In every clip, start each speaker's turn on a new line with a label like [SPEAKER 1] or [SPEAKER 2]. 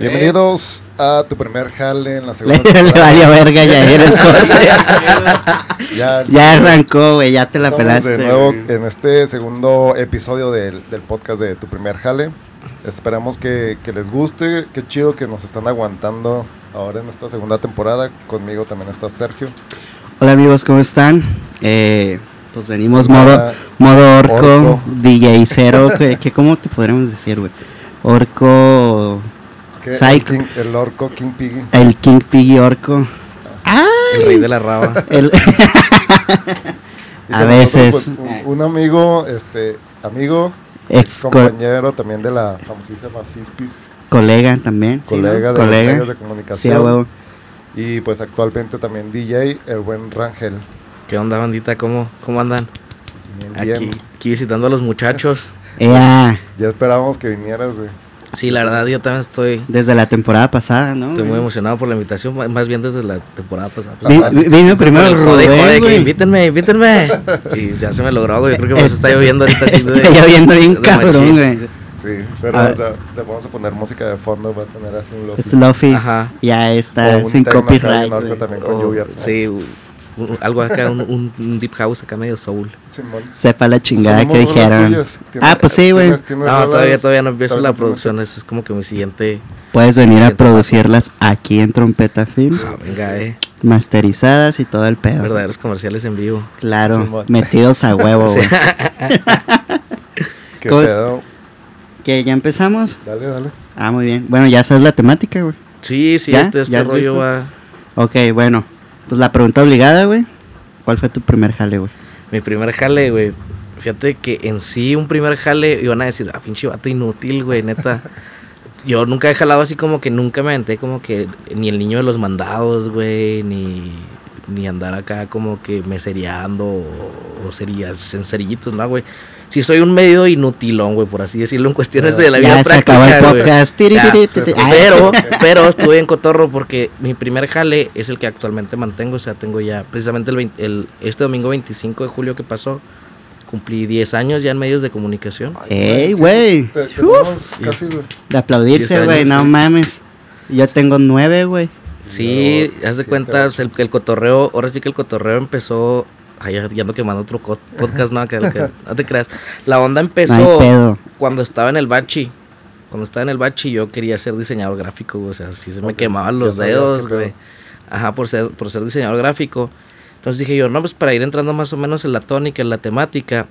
[SPEAKER 1] Bienvenidos a tu primer jale en la segunda
[SPEAKER 2] Le, le
[SPEAKER 1] temporada.
[SPEAKER 2] valió verga ya era el corte.
[SPEAKER 1] Ya,
[SPEAKER 2] Ya arrancó, güey, ya te la pelaste.
[SPEAKER 1] de nuevo en este segundo episodio del, del podcast de tu primer jale. Esperamos que, que les guste. Qué chido que nos están aguantando ahora en esta segunda temporada. Conmigo también está Sergio.
[SPEAKER 2] Hola amigos, ¿cómo están? Eh, pues venimos
[SPEAKER 1] Hola.
[SPEAKER 2] modo, modo orco,
[SPEAKER 1] Orco.
[SPEAKER 2] DJ cero, que, que ¿cómo te podríamos decir, güey? Orco,
[SPEAKER 1] El. King- el orco King Piggy.
[SPEAKER 2] el King Piggy orco.
[SPEAKER 3] El rey de la raba.
[SPEAKER 2] El- A veces.
[SPEAKER 1] nosotros, pues, un, un amigo, este, amigo,
[SPEAKER 2] ex co-
[SPEAKER 1] compañero también de la famosísima Fispis,
[SPEAKER 2] colega también. ¿sí, no?
[SPEAKER 1] colega de los
[SPEAKER 2] colega.
[SPEAKER 1] medios de
[SPEAKER 2] Sí, a
[SPEAKER 1] comunicación.
[SPEAKER 2] huevo.
[SPEAKER 1] Y pues actualmente también DJ, el buen Rangel.
[SPEAKER 3] ¿Qué onda, bandita? ¿Cómo, cómo andan?
[SPEAKER 1] Bien,
[SPEAKER 3] Aquí,
[SPEAKER 1] bien.
[SPEAKER 3] aquí visitando a los muchachos.
[SPEAKER 2] Ea,
[SPEAKER 1] Ya esperábamos que vinieras, güey.
[SPEAKER 3] Sí, la verdad, yo también estoy,
[SPEAKER 2] desde la temporada pasada, ¿no?
[SPEAKER 3] estoy muy emocionado por la invitación, más bien desde la temporada pasada.
[SPEAKER 2] Vi- Vino primero el
[SPEAKER 3] Jode, jode,
[SPEAKER 2] Rubén,
[SPEAKER 3] que
[SPEAKER 2] güey.
[SPEAKER 3] invítenme, invítenme. Y ya se me logró, güey. Yo creo que por eso está lloviendo ahorita. así de-
[SPEAKER 2] Está lloviendo bien
[SPEAKER 3] de
[SPEAKER 2] cabrón, güey.
[SPEAKER 1] Sí, pero
[SPEAKER 2] A
[SPEAKER 1] o sea, le vamos a poner música de fondo, va a tener así un lofi.
[SPEAKER 2] Es Lofi.
[SPEAKER 3] Ajá.
[SPEAKER 2] Ya está sin copyright. güey.
[SPEAKER 1] también con
[SPEAKER 3] Oh,
[SPEAKER 1] lluvia.
[SPEAKER 3] sí, algo acá, un, un- un deep house acá medio soul.
[SPEAKER 1] Simón.
[SPEAKER 2] Sepa la chingada que dijeron.
[SPEAKER 1] tuyas. ¿Tienes-
[SPEAKER 2] Ah, pues sí, güey.
[SPEAKER 3] No, todavía, todavía no empiezo la producción. Ese es como que mi siguiente.
[SPEAKER 2] Puedes venir a producirlas aquí en Trompeta Films,
[SPEAKER 3] Ah, venga, eh.
[SPEAKER 2] masterizadas y todo el pedo.
[SPEAKER 3] Verdaderos comerciales en vivo.
[SPEAKER 2] Claro,
[SPEAKER 1] Simón.
[SPEAKER 2] metidos a huevo, güey.
[SPEAKER 1] ¿Qué pedo?
[SPEAKER 2] ¿Que ya empezamos?
[SPEAKER 1] Dale, dale.
[SPEAKER 2] Ah, muy bien. Bueno, ya sabes la temática, güey.
[SPEAKER 3] Sí, sí,
[SPEAKER 2] ¿Ya?
[SPEAKER 3] este, este
[SPEAKER 2] ¿Ya
[SPEAKER 3] rollo
[SPEAKER 2] visto?
[SPEAKER 3] va.
[SPEAKER 2] Ok, bueno. Pues la pregunta obligada, güey. ¿Cuál fue tu primer jale, güey?
[SPEAKER 3] Mi primer jale, güey. Fíjate que en sí un primer jale iban a decir, ah, pinche vato inútil, güey, neta. Yo nunca he jalado así como que nunca me aventé como que ni el niño de los mandados, güey, ni, ni andar acá como que mesereando o, o cerillas, en cerillitos, ¿no, güey? Sí soy un medio inutilón, güey, por así decirlo, en cuestiones de la vida
[SPEAKER 2] ya se
[SPEAKER 3] práctica,
[SPEAKER 2] acabó el podcast. Tiri,
[SPEAKER 3] Ya,
[SPEAKER 2] tiri, tiri.
[SPEAKER 3] Pero, pero estuve en cotorro porque mi primer jale es el que actualmente mantengo. O sea, tengo ya precisamente el, 20 el- este domingo 25 de julio que pasó. Cumplí 10 años ya en medios de comunicación.
[SPEAKER 2] Ey,
[SPEAKER 1] Sí,
[SPEAKER 2] güey.
[SPEAKER 1] güey.
[SPEAKER 2] De aplaudirse,
[SPEAKER 3] 10
[SPEAKER 2] güey. No
[SPEAKER 3] sí.
[SPEAKER 2] mames. Yo tengo nueve, güey.
[SPEAKER 3] Sí,
[SPEAKER 1] Yo,
[SPEAKER 3] haz de cuenta, el, el cotorreo, ahora sí que el cotorreo empezó. Ay, ya, ando quemando otro podcast, no, que, que- no te creas. La onda empezó cuando estaba en el bachi. Cuando estaba en el bachi yo quería ser diseñador gráfico, güey, o sea, sí se me quemaban los dedos, güey. Ajá, por ser, por ser diseñador gráfico. Entonces dije yo, no, pues para ir entrando más o menos en la tónica, en la temática,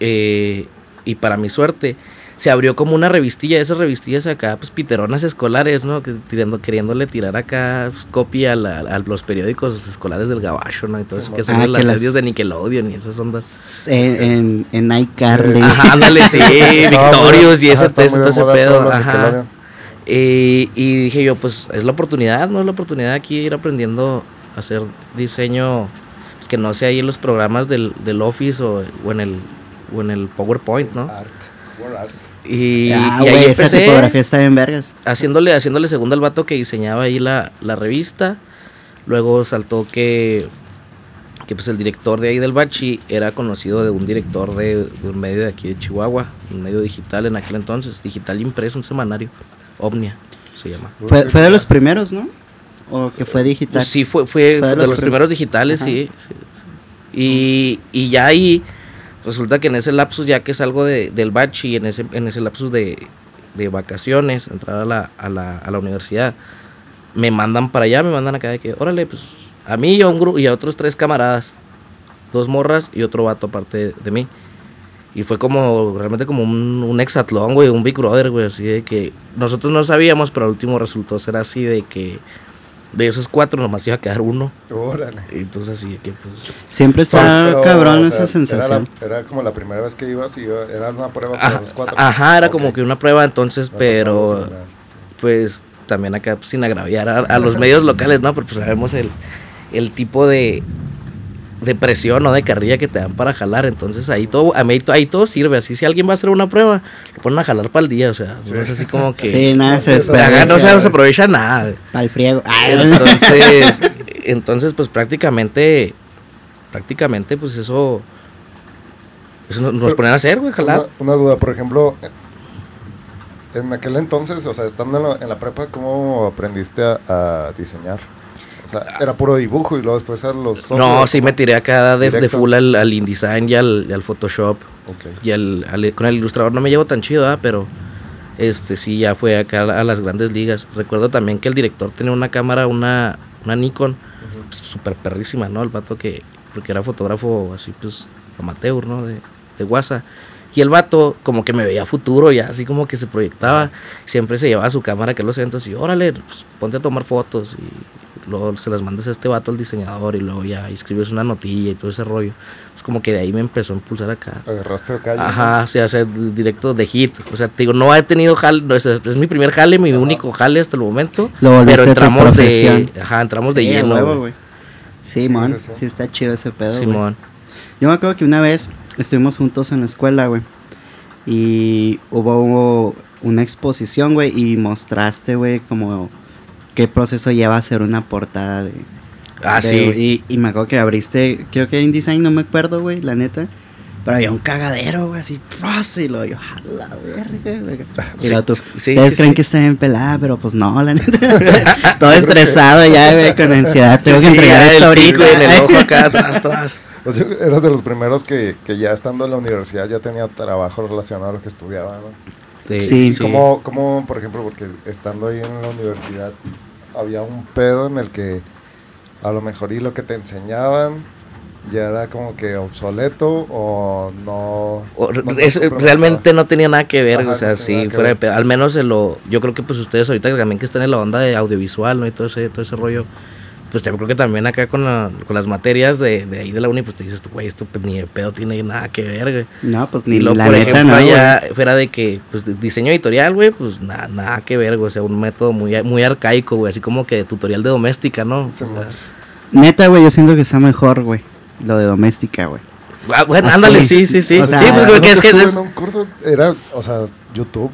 [SPEAKER 3] eh, y para mi suerte, se abrió como una revistilla, esas revistillas acá, pues piteronas escolares, ¿no? Que tirando, queriéndole tirar acá pues, copia a, la- a los periódicos escolares del gabacho, ¿no? Y todo
[SPEAKER 1] Sí,
[SPEAKER 3] eso que
[SPEAKER 2] Ah,
[SPEAKER 3] salen
[SPEAKER 2] que
[SPEAKER 3] las series de Nickelodeon y esas ondas.
[SPEAKER 2] En, en, en iCarly.
[SPEAKER 3] Ajá, ándale, sí, Victorious y
[SPEAKER 1] Ajá,
[SPEAKER 3] ese,
[SPEAKER 1] de
[SPEAKER 3] todo ese pedo. Ajá. Y, y dije yo, pues es la oportunidad, ¿no? Es la oportunidad aquí de ir aprendiendo a hacer diseño, pues que no sea ahí en los programas del, del Office o, o en el o en el PowerPoint, ¿no?
[SPEAKER 1] Art. Art.
[SPEAKER 3] Y,
[SPEAKER 2] ah,
[SPEAKER 3] y ahí
[SPEAKER 2] güey, esa
[SPEAKER 3] empecé
[SPEAKER 2] tipografía está bien vergas.
[SPEAKER 3] haciéndole, haciéndole segundo al vato que diseñaba ahí la, la revista. Luego saltó que, que pues el director de ahí del Bachi era conocido de un director de, de un medio de aquí de Chihuahua, un medio digital en aquel entonces, digital impreso, un semanario, Omnia se llama.
[SPEAKER 2] Fue, fue de los primeros, ¿no? O que fue digital.
[SPEAKER 3] Pues sí, fue, fue,
[SPEAKER 2] Fue de
[SPEAKER 3] de,
[SPEAKER 2] los
[SPEAKER 3] los
[SPEAKER 2] prim-
[SPEAKER 3] primeros digitales,
[SPEAKER 2] Ajá.
[SPEAKER 3] sí, sí, sí. Y, y ya ahí, resulta que en ese lapsus, ya que salgo de, del bachi, en ese, en ese lapsus de, de vacaciones, entrar a la, a, la, a la universidad, me mandan para allá, me mandan acá de que, órale, pues, a mí y a, un grupo, y a otros tres camaradas, dos morras y otro vato aparte de mí. Y fue como, realmente como un, un exatlón, güey, un Big Brother, güey, así de que nosotros no sabíamos, pero al último resultó ser así de que de esos cuatro nomás iba a quedar uno.
[SPEAKER 1] Órale.
[SPEAKER 3] Entonces así de que pues...
[SPEAKER 2] Siempre está
[SPEAKER 1] Pero,
[SPEAKER 2] cabrón
[SPEAKER 1] o
[SPEAKER 2] esa
[SPEAKER 1] sea,
[SPEAKER 2] sensación.
[SPEAKER 1] Era, la- era como la primera vez que ibas y iba- era una prueba para
[SPEAKER 3] Ajá,
[SPEAKER 1] los cuatro.
[SPEAKER 3] ajá, era como que una prueba entonces, pero
[SPEAKER 1] sí.
[SPEAKER 3] pues también acá pues, sin agraviar a, a los medios locales, ¿no? Porque pues sabemos el, el tipo de, de presión o de carrilla que te dan para jalar. Entonces ahí todo, a mí ahí todo sirve. Así si alguien va a hacer una prueba, lo ponen a jalar para el día. O sea,
[SPEAKER 1] Sí.
[SPEAKER 3] no es así como que.
[SPEAKER 2] Sí, nada, se
[SPEAKER 1] no
[SPEAKER 3] acá
[SPEAKER 2] desperdicia.
[SPEAKER 3] no se, no se aprovecha nada.
[SPEAKER 2] Al friego. Ay,
[SPEAKER 3] Entonces, entonces pues prácticamente, prácticamente pues eso, eso nos, nos
[SPEAKER 1] Pero-
[SPEAKER 3] ponen a hacer, güey, jalar.
[SPEAKER 1] Una, una duda, por ejemplo, en aquel entonces, o sea, estando en la, en la prepa, ¿cómo aprendiste a, a diseñar? Sea, era puro dibujo y luego después a los...
[SPEAKER 3] No,
[SPEAKER 1] software,
[SPEAKER 3] sí
[SPEAKER 1] ¿cómo?
[SPEAKER 3] me tiré acá de, de full al, al InDesign y al, y al Photoshop.
[SPEAKER 1] Ok.
[SPEAKER 3] Y al, al- con el ilustrador no me llevo tan chido, ¿ah? pero este sí ya fue acá a las grandes ligas. Recuerdo también que el director tenía una cámara, una, una Nikon, pues, súper perrísima, ¿no? El vato que, porque era fotógrafo así, pues, amateur, ¿no? De, de WhatsApp. Y el vato como que me veía futuro, ya así como que se proyectaba. Siempre se llevaba su cámara que los eventos y órale, pues, ponte a tomar fotos y luego se las mandas a este vato, al diseñador, y luego ya escribes una notilla y todo ese rollo. Pues como que de ahí me empezó a impulsar acá.
[SPEAKER 1] Agarraste acá. y-
[SPEAKER 3] Ajá, o sea, o sea, directo de hit. O sea, te digo, no he tenido jale, no, es, es mi primer jale, mi único jale hasta el momento.
[SPEAKER 2] Lo volviste
[SPEAKER 3] pero entramos de, ajá, entramos de
[SPEAKER 2] Sí, a
[SPEAKER 3] lleno.
[SPEAKER 2] huevo,
[SPEAKER 3] güey.
[SPEAKER 2] güey.
[SPEAKER 1] Sí, sí,
[SPEAKER 2] sí,
[SPEAKER 1] sí.
[SPEAKER 2] está chido ese pedo.
[SPEAKER 3] Simón.
[SPEAKER 2] Yo me acuerdo que una vez estuvimos juntos en la escuela, güey. Y hubo una exposición, güey, y mostraste, güey, como qué proceso lleva a hacer una portada de...
[SPEAKER 3] Ah,
[SPEAKER 2] de-
[SPEAKER 3] sí.
[SPEAKER 2] Y, y me acuerdo que abriste, creo que en design, no me acuerdo, güey, la neta. Pero había un cagadero, güey, así, lo yo, ¡a la verga, güey! Y
[SPEAKER 3] Sí,
[SPEAKER 2] tú,
[SPEAKER 3] sí,
[SPEAKER 2] ustedes
[SPEAKER 3] sí,
[SPEAKER 2] creen
[SPEAKER 3] sí.
[SPEAKER 2] que está bien pelada, pero pues no, la neta. Todo estresado ya, güey, con ansiedad. Tengo
[SPEAKER 3] Sí,
[SPEAKER 2] que entregar esto ahorita.
[SPEAKER 3] en el ojo acá atrás, atrás.
[SPEAKER 1] O sea, eras de los primeros que, que ya estando en la universidad ya tenía trabajo relacionado a lo que estudiaba, ¿no?
[SPEAKER 2] Sí.
[SPEAKER 1] Como, como, por ejemplo, porque estando ahí en la universidad había un pedo en el que a lo mejor y lo que te enseñaban ya era como que obsoleto o no...
[SPEAKER 3] O
[SPEAKER 1] no
[SPEAKER 3] es- realmente no tenía nada que ver,
[SPEAKER 1] Ajá,
[SPEAKER 3] o sea,
[SPEAKER 1] no
[SPEAKER 3] sí, fuera de pedo. Al menos en lo, yo creo que pues ustedes ahorita también que están en la onda de audiovisual, ¿no? Y todo ese, todo ese rollo, pues yo creo que también acá con, la- con las materias de, de ahí de la uni, pues te dices, güey, esto pues, ni de pedo tiene nada que ver, güey.
[SPEAKER 2] No, pues ni
[SPEAKER 3] luego,
[SPEAKER 2] la
[SPEAKER 3] por
[SPEAKER 2] neta,
[SPEAKER 3] ejemplo,
[SPEAKER 2] no,
[SPEAKER 3] fuera de que, pues, diseño editorial, güey, pues nada, nada que ver, güey. O sea, un método muy, muy arcaico, güey. Así como que de tutorial de doméstica, ¿no? O
[SPEAKER 1] Sí,
[SPEAKER 3] sea,
[SPEAKER 1] man.
[SPEAKER 2] Neta, güey, yo siento que está mejor, güey. Lo de doméstica, güey.
[SPEAKER 3] ah, bueno,
[SPEAKER 2] Así.
[SPEAKER 3] ándale, sí, sí, sí.
[SPEAKER 2] O sea,
[SPEAKER 3] sí, pues, porque es que
[SPEAKER 1] estuve
[SPEAKER 3] es-
[SPEAKER 1] en un curso era, o sea, YouTube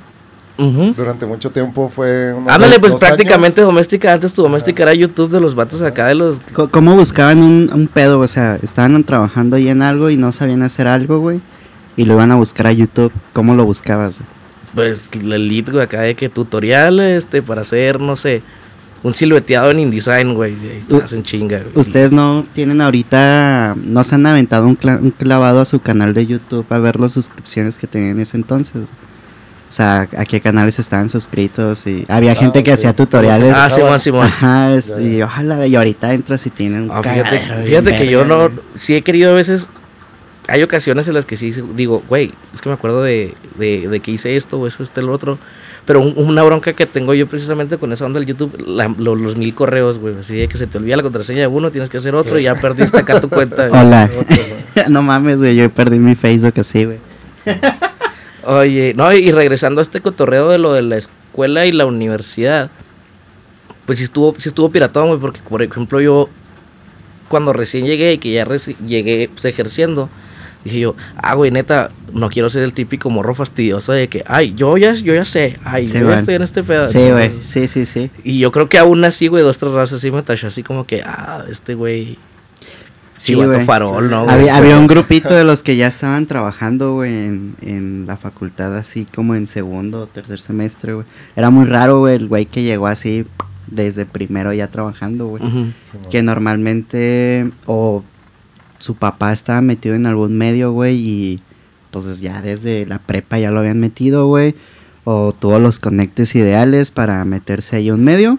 [SPEAKER 3] Ujú.
[SPEAKER 1] durante mucho tiempo fue...
[SPEAKER 3] Ándale, pues prácticamente
[SPEAKER 1] años.
[SPEAKER 3] doméstica. Antes tu doméstica era YouTube de los vatos acá de los.
[SPEAKER 2] ¿Cómo buscaban un, un pedo? O sea, estaban trabajando ya en algo y no sabían hacer algo, güey. Y lo iban a buscar a YouTube. ¿Cómo lo buscabas, güey?
[SPEAKER 3] Pues el lead, güey, acá de que tutorial, este, para hacer, no sé, un silueteado en InDesign, güey. Y ahí
[SPEAKER 2] U-
[SPEAKER 3] estás en chinga, güey.
[SPEAKER 2] Ustedes no tienen ahorita, no se han aventado un, cla- un clavado a su canal de YouTube a ver las suscripciones que tenían en ese entonces. güey? O sea, a qué canales estaban suscritos y había
[SPEAKER 1] Ah,
[SPEAKER 2] gente que
[SPEAKER 1] sí,
[SPEAKER 2] hacía tutoriales.
[SPEAKER 3] Ah, Simón, Simón.
[SPEAKER 2] Ajá, es-
[SPEAKER 1] Ya,
[SPEAKER 2] y ojalá, y ahorita entras y tienen un
[SPEAKER 3] Ah, fíjate, fíjate que yo no, sí he querido a veces, hay ocasiones en las que sí digo, güey, es que me acuerdo de, de, de que hice esto o eso, este, el otro, pero un- una bronca que tengo yo precisamente con esa onda del YouTube, la- lo- los mil correos, güey, así de que se te olvida la contraseña de uno, tienes que hacer otro
[SPEAKER 1] Sí.
[SPEAKER 3] y ya perdiste acá tu cuenta.
[SPEAKER 2] Hola.
[SPEAKER 1] Otro, ¿no?
[SPEAKER 2] no mames, güey, yo perdí mi Facebook así, güey.
[SPEAKER 3] Oye, no, y regresando a este cotorreo de lo de la escuela y la universidad, pues sí estuvo, sí estuvo piratón, güey, porque por ejemplo yo, cuando recién llegué y que ya reci- llegué pues, ejerciendo, dije yo, ah, güey, neta, no quiero ser el típico morro fastidioso de que, ay, yo ya, yo ya sé, ay,
[SPEAKER 2] Sí,
[SPEAKER 3] yo ya estoy en este pedo.
[SPEAKER 2] Sí, güey, sí, sí, sí.
[SPEAKER 3] Y yo creo que aún así, güey, dos, tres razas sí me tachó así como que, ah, este güey,
[SPEAKER 2] Sí, güey.
[SPEAKER 3] farol. ¿no?
[SPEAKER 2] Había, había un grupito de los que ya estaban trabajando, güey, en, en la facultad, así como en segundo o tercer semestre, güey. Era muy raro, güey, el güey que llegó así desde primero ya trabajando, güey. Que normalmente, o su papá estaba metido en algún medio, güey, y pues ya desde la prepa ya lo habían metido, güey. O tuvo los conectes ideales para meterse ahí un medio.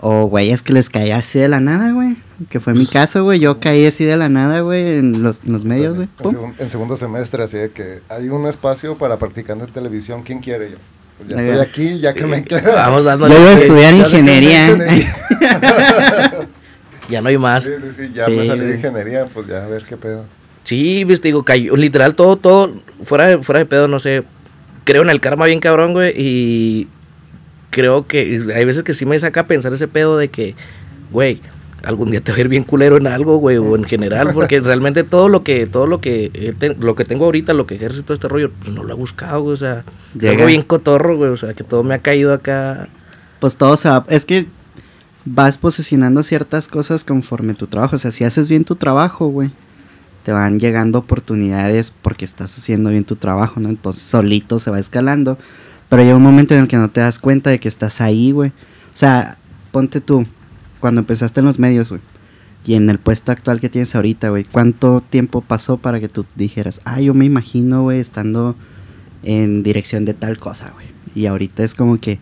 [SPEAKER 2] O güeyes que les caía así de la nada, güey. Que fue mi caso, güey. Yo caí así de la nada, güey, en los, en los medios, güey.
[SPEAKER 1] En, segun- en segundo semestre, así de que hay un espacio para practicante de televisión. ¿Quién quiere yo? Pues ya
[SPEAKER 2] Ahí
[SPEAKER 1] estoy
[SPEAKER 2] va.
[SPEAKER 1] aquí, ya que me queda.
[SPEAKER 3] Vamos
[SPEAKER 2] Yo
[SPEAKER 3] dándole. que
[SPEAKER 2] estudiar
[SPEAKER 1] Ya
[SPEAKER 2] ingeniería.
[SPEAKER 1] ingeniería.
[SPEAKER 3] Ya no hay más.
[SPEAKER 1] Sí, sí, sí, ya
[SPEAKER 2] Sí,
[SPEAKER 1] me salí de ingeniería, pues ya a ver qué pedo.
[SPEAKER 3] Sí, pues te digo, cayó, literal, todo, todo, fuera de, fuera de pedo, no sé. Creo en el karma bien cabrón, güey, y creo que hay veces que sí me saca a pensar ese pedo de que, güey, algún día te va a ir bien culero en algo, güey, o en general, porque realmente todo lo que, todo lo que, eh, lo que tengo ahorita, lo que ejerce todo este rollo, pues no lo he buscado, güey, o sea,
[SPEAKER 2] Llega.
[SPEAKER 3] algo bien cotorro, güey, o sea, que todo me ha caído acá.
[SPEAKER 2] Pues todo se va. Es que vas posicionando ciertas cosas conforme tu trabajo. O sea, si haces bien tu trabajo, güey, te van llegando oportunidades porque estás haciendo bien tu trabajo, ¿no? Entonces solito se va escalando. Pero llega un momento en el que no te das cuenta de que estás ahí, güey. O sea, ponte tú, cuando empezaste en los medios, güey. Y en el puesto actual que tienes ahorita, güey. ¿Cuánto tiempo pasó para que tú dijeras, ah, yo me imagino, güey, estando en dirección de tal cosa, güey? Y ahorita es como que,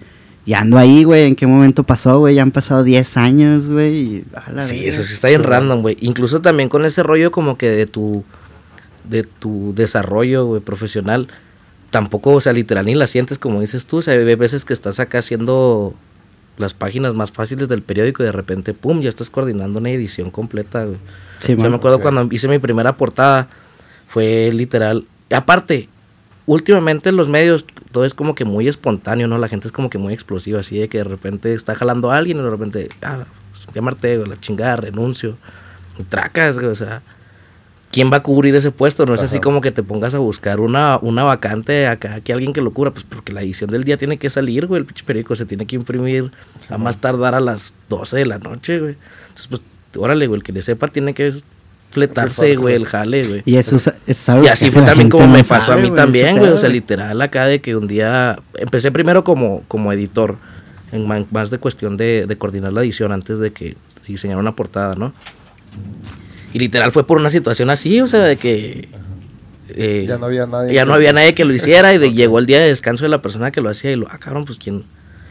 [SPEAKER 2] ya ando ahí, güey. ¿En qué momento pasó, güey? Ya han pasado 10 años, güey. y,
[SPEAKER 3] Sí, eso sí está bien random, güey. Incluso también con ese rollo como que de tu de tu desarrollo, güey, profesional. Tampoco, o sea, literal ni la sientes como dices tú. O sea, hay veces que estás acá haciendo las páginas más fáciles del periódico y de repente, pum, ya estás coordinando una edición completa, güey.
[SPEAKER 2] Sí,
[SPEAKER 3] O sea,
[SPEAKER 2] man.
[SPEAKER 3] me acuerdo cuando hice mi primera portada, fue literal. Aparte, últimamente en los medios todo es como que muy espontáneo, ¿no? La gente es como que muy explosiva, así de que de repente está jalando a alguien y de repente, ah, llamarte, la chingada, renuncio. Y tracas, güey, o sea. ¿Quién va a cubrir ese puesto? No es así como que te pongas a buscar una, una vacante acá, que alguien que lo cubra, pues porque la edición del día tiene que salir, güey. El pinche periódico se tiene que imprimir
[SPEAKER 1] Sí,
[SPEAKER 3] a más tardar a las 12 de la noche, güey. Entonces, pues, órale, güey, el que le sepa tiene que fletarse, güey, el jale, güey.
[SPEAKER 2] Y eso es, es algo
[SPEAKER 3] Y así fue también como
[SPEAKER 2] no
[SPEAKER 3] me pasó a mí
[SPEAKER 2] güey,
[SPEAKER 3] también, güey. O sea, literal acá de que un día empecé primero como, como editor, en más de cuestión de, de coordinar la edición antes de que diseñara una portada, ¿no? Y literal fue por una situación así, o sea, de que... eh,
[SPEAKER 1] Ya no había nadie.
[SPEAKER 3] ya
[SPEAKER 1] que-
[SPEAKER 3] no había nadie que lo hiciera y de- llegó el día de descanso de la persona que lo hacía y lo, ah, cabrón, pues quién,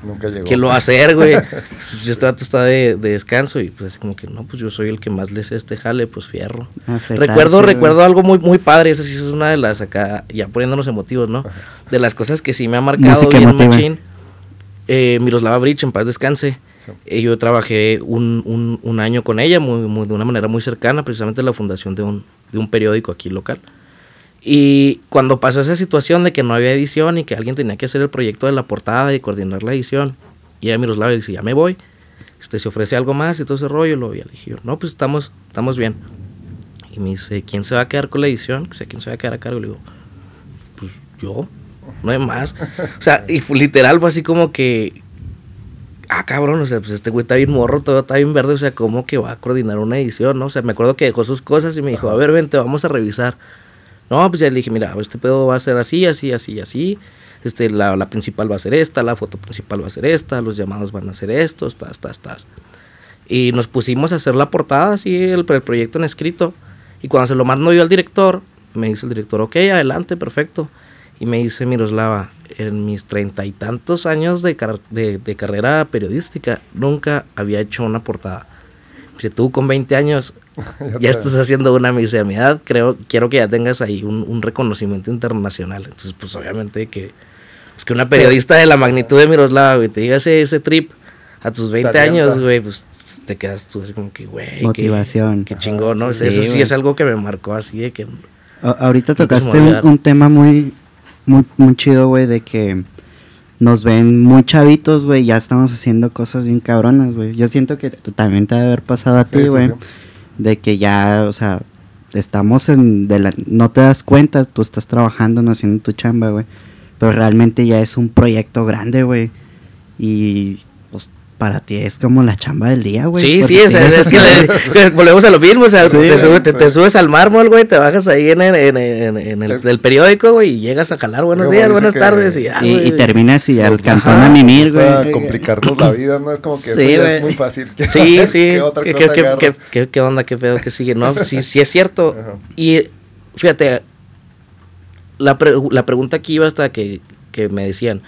[SPEAKER 1] Nunca llegó.
[SPEAKER 3] ¿Quién lo va a hacer, güey? Pues, Yo estaba, está de, de descanso y pues así como que no, pues yo soy el que más le sé este jale, pues fierro.
[SPEAKER 2] A fletarse,
[SPEAKER 3] Recuerdo,
[SPEAKER 2] güey.
[SPEAKER 3] recuerdo algo muy, muy padre, esa sí es una de las acá, ya poniéndonos emotivos, ¿no? De las cosas que sí me ha marcado
[SPEAKER 2] Música
[SPEAKER 3] bien machín. Eh, Miroslava Bridge, en paz descanse.
[SPEAKER 1] Sí.
[SPEAKER 3] Eh, yo trabajé un, un- un año con ella, muy, muy- de una manera muy cercana, precisamente en la fundación de un, de un periódico aquí local. Y cuando pasó esa situación de que no había edición y que alguien tenía que hacer el proyecto de la portada y coordinar la edición, y ella Miroslava dice, ya me voy, este, se ofrece algo más y todo ese rollo, lo, y le dije no, pues estamos, estamos bien. Y me dice, ¿quién se va a quedar con la edición? O sea, ¿quién se va a quedar a cargo? Le digo, pues yo, no hay más. O sea, y literal fue así como que, ah, cabrón, o sea, pues este güey está bien morro, todo está bien verde, o sea, ¿cómo que va a coordinar una edición, no? O sea, me acuerdo que dejó sus cosas y me dijo, a ver, vente, vamos a revisar. No, pues ya le dije, mira, este pedo va a ser así, así, así, así. Este, la, la principal va a ser esta, la foto principal va a ser esta, los llamados van a ser estos, tas, tas, tas. Y nos pusimos a hacer la portada, así, el, el proyecto en escrito. Y cuando se lo mando yo al director, me dice el director, ok, adelante, perfecto. Y me dice Miroslava, en mis treinta y tantos años de, car- de, de carrera periodística, nunca había hecho una portada. Dice, tú con 20 años
[SPEAKER 1] Ya
[SPEAKER 3] ya estás haciendo una misa a mi edad, creo, quiero que ya tengas ahí un, un reconocimiento internacional. Entonces, pues obviamente que, es que una periodista de la magnitud de Miroslava, güey, te diga ese, ese trip a tus 20
[SPEAKER 1] Te alienta.
[SPEAKER 3] años, güey, pues te quedas tú así como que, güey,
[SPEAKER 2] Motivación.
[SPEAKER 3] Qué, chingón, ¿no?
[SPEAKER 2] Sí,
[SPEAKER 3] Eso sí
[SPEAKER 2] güey.
[SPEAKER 3] es algo que me marcó así de que...
[SPEAKER 2] A- ahorita
[SPEAKER 3] me
[SPEAKER 2] tocaste un, un tema muy, muy, muy chido, güey, de que nos ven muy chavitos, güey, ya estamos haciendo cosas bien cabronas, güey. Yo siento que tú también te debe haber pasado a
[SPEAKER 1] Sí,
[SPEAKER 2] ti, güey,
[SPEAKER 1] sí.
[SPEAKER 2] de que ya, o sea, estamos en, de la, no te das cuenta, tú estás trabajando, no haciendo tu chamba, güey, pero realmente ya es un proyecto grande, güey, y para ti es como la chamba del día, güey.
[SPEAKER 3] sí, sí, o sea,
[SPEAKER 2] sigues
[SPEAKER 3] es que le- que volvemos a lo mismo, o sea,
[SPEAKER 2] Sí,
[SPEAKER 3] te, sube- te- subes al mármol, güey, te bajas ahí en, el- en, en- en el
[SPEAKER 1] Es-
[SPEAKER 3] del periódico, güey, y llegas a jalar, buenos días, buenas
[SPEAKER 1] que-
[SPEAKER 3] tardes, y ya,
[SPEAKER 2] y, y terminas y al
[SPEAKER 1] Nos
[SPEAKER 2] cantón
[SPEAKER 1] gusta-
[SPEAKER 2] a mimir, güey.
[SPEAKER 1] complicarnos la vida, ¿no? Es como que
[SPEAKER 2] Sí,
[SPEAKER 1] ya es muy fácil. ¿Qué-
[SPEAKER 3] Sí, sí.
[SPEAKER 1] ¿Qué otra
[SPEAKER 3] ¿Qué,
[SPEAKER 1] cosa
[SPEAKER 3] qué- qué- onda? ¿Qué pedo? ¿Qué sigue? No, sí, sí es cierto.
[SPEAKER 1] Ajá.
[SPEAKER 3] Y fíjate, la, pre- la pregunta aquí iba hasta que, que me decían,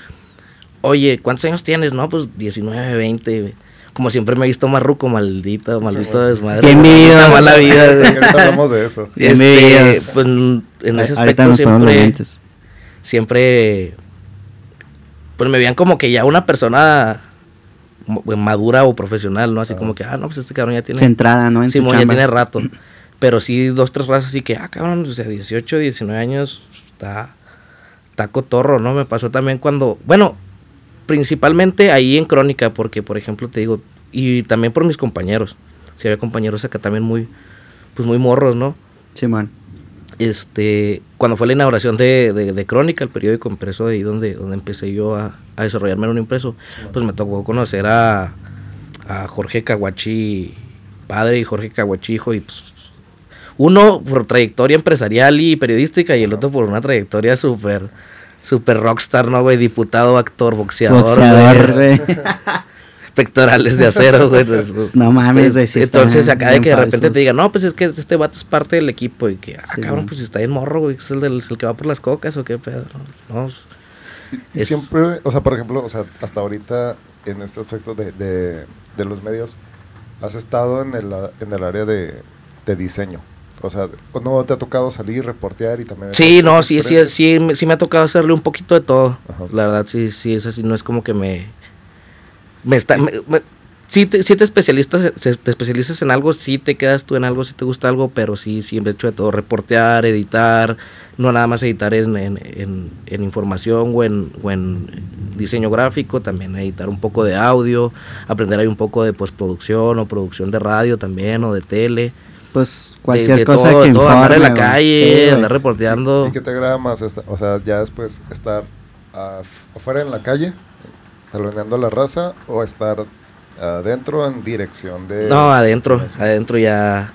[SPEAKER 3] oye, ¿cuántos años tienes? No, pues 19, 20. güey. Como siempre me he visto marruco, maldito, maldito
[SPEAKER 1] güey.
[SPEAKER 3] desmadre. Maldita mala vida.
[SPEAKER 1] Sí, hablamos de eso.
[SPEAKER 3] Este, pues en ese aspecto siempre, siempre, pues me veían como que ya una persona mo- madura o profesional, ¿no? Así
[SPEAKER 1] Ajá.
[SPEAKER 3] como que, ah, no, pues este cabrón ya tiene...
[SPEAKER 2] Centrada, ¿no? En
[SPEAKER 3] Simón ya tiene rato. Pero sí, dos, tres razas así que, ah, cabrón, o sea, 18, 19 años, está, está cotorro, ¿no? Me pasó también cuando, bueno, principalmente ahí en Crónica, porque, por ejemplo, te digo, y también por mis compañeros. Si había compañeros acá también muy, pues muy morros, ¿no?
[SPEAKER 2] Simón.
[SPEAKER 3] Este, cuando fue la inauguración de, de, de Crónica, el periódico impreso, ahí donde, donde empecé yo a, a desarrollarme en un impreso, pues me tocó conocer a, a Jorge Caguachi padre y Jorge Caguachi hijo, y pues, uno por trayectoria empresarial y periodística, y el otro por una trayectoria súper super rockstar, ¿no, güey? Diputado, actor, boxeador.
[SPEAKER 2] Boxeador,
[SPEAKER 3] güey. Pectorales de acero, güey. Pues,
[SPEAKER 2] No mames, güey, sí
[SPEAKER 3] Entonces, acá de que de repente
[SPEAKER 2] falsos.
[SPEAKER 3] te digan, no, pues es que este vato es parte del equipo. Y que, ah,
[SPEAKER 2] Sí,
[SPEAKER 3] cabrón, pues está bien morro, güey. Es el, del, es el que va por las cocas o qué pedo. No, pues,
[SPEAKER 1] Y,
[SPEAKER 3] Es-
[SPEAKER 1] siempre, o sea, por ejemplo, o sea, hasta ahorita en este aspecto de, de, de los medios, has estado en el, en el área de, de diseño. O sea, ¿o ¿no te ha tocado salir, reportear y también...
[SPEAKER 3] Sí, no, sí, sí, sí, me- sí me ha tocado hacerle un poquito de todo.
[SPEAKER 1] Ajá.
[SPEAKER 3] La verdad, sí, sí, es así, no es como que me... Me está... me- me- sí, te, sí te especialistas, te especializas en algo, sí te quedas tú en algo, sí te gusta algo, pero sí, siempre he hecho de todo, reportear, editar, no nada más editar en, en, en- en información o en, o en diseño gráfico, también editar un poco de audio, aprender ahí un poco de postproducción o producción de radio también o de tele.
[SPEAKER 2] Pues
[SPEAKER 3] de-
[SPEAKER 2] cualquier
[SPEAKER 3] de
[SPEAKER 2] cosa
[SPEAKER 3] todo,
[SPEAKER 2] que
[SPEAKER 3] de todo, andar en la
[SPEAKER 2] informe,
[SPEAKER 3] calle,
[SPEAKER 2] Sí,
[SPEAKER 3] andar reporteando.
[SPEAKER 1] ¿Y qué te agrada más? esta- o sea, ya después estar af- afuera en la calle, taloneando la raza, o estar adentro en dirección de...
[SPEAKER 3] No, adentro, adentro ya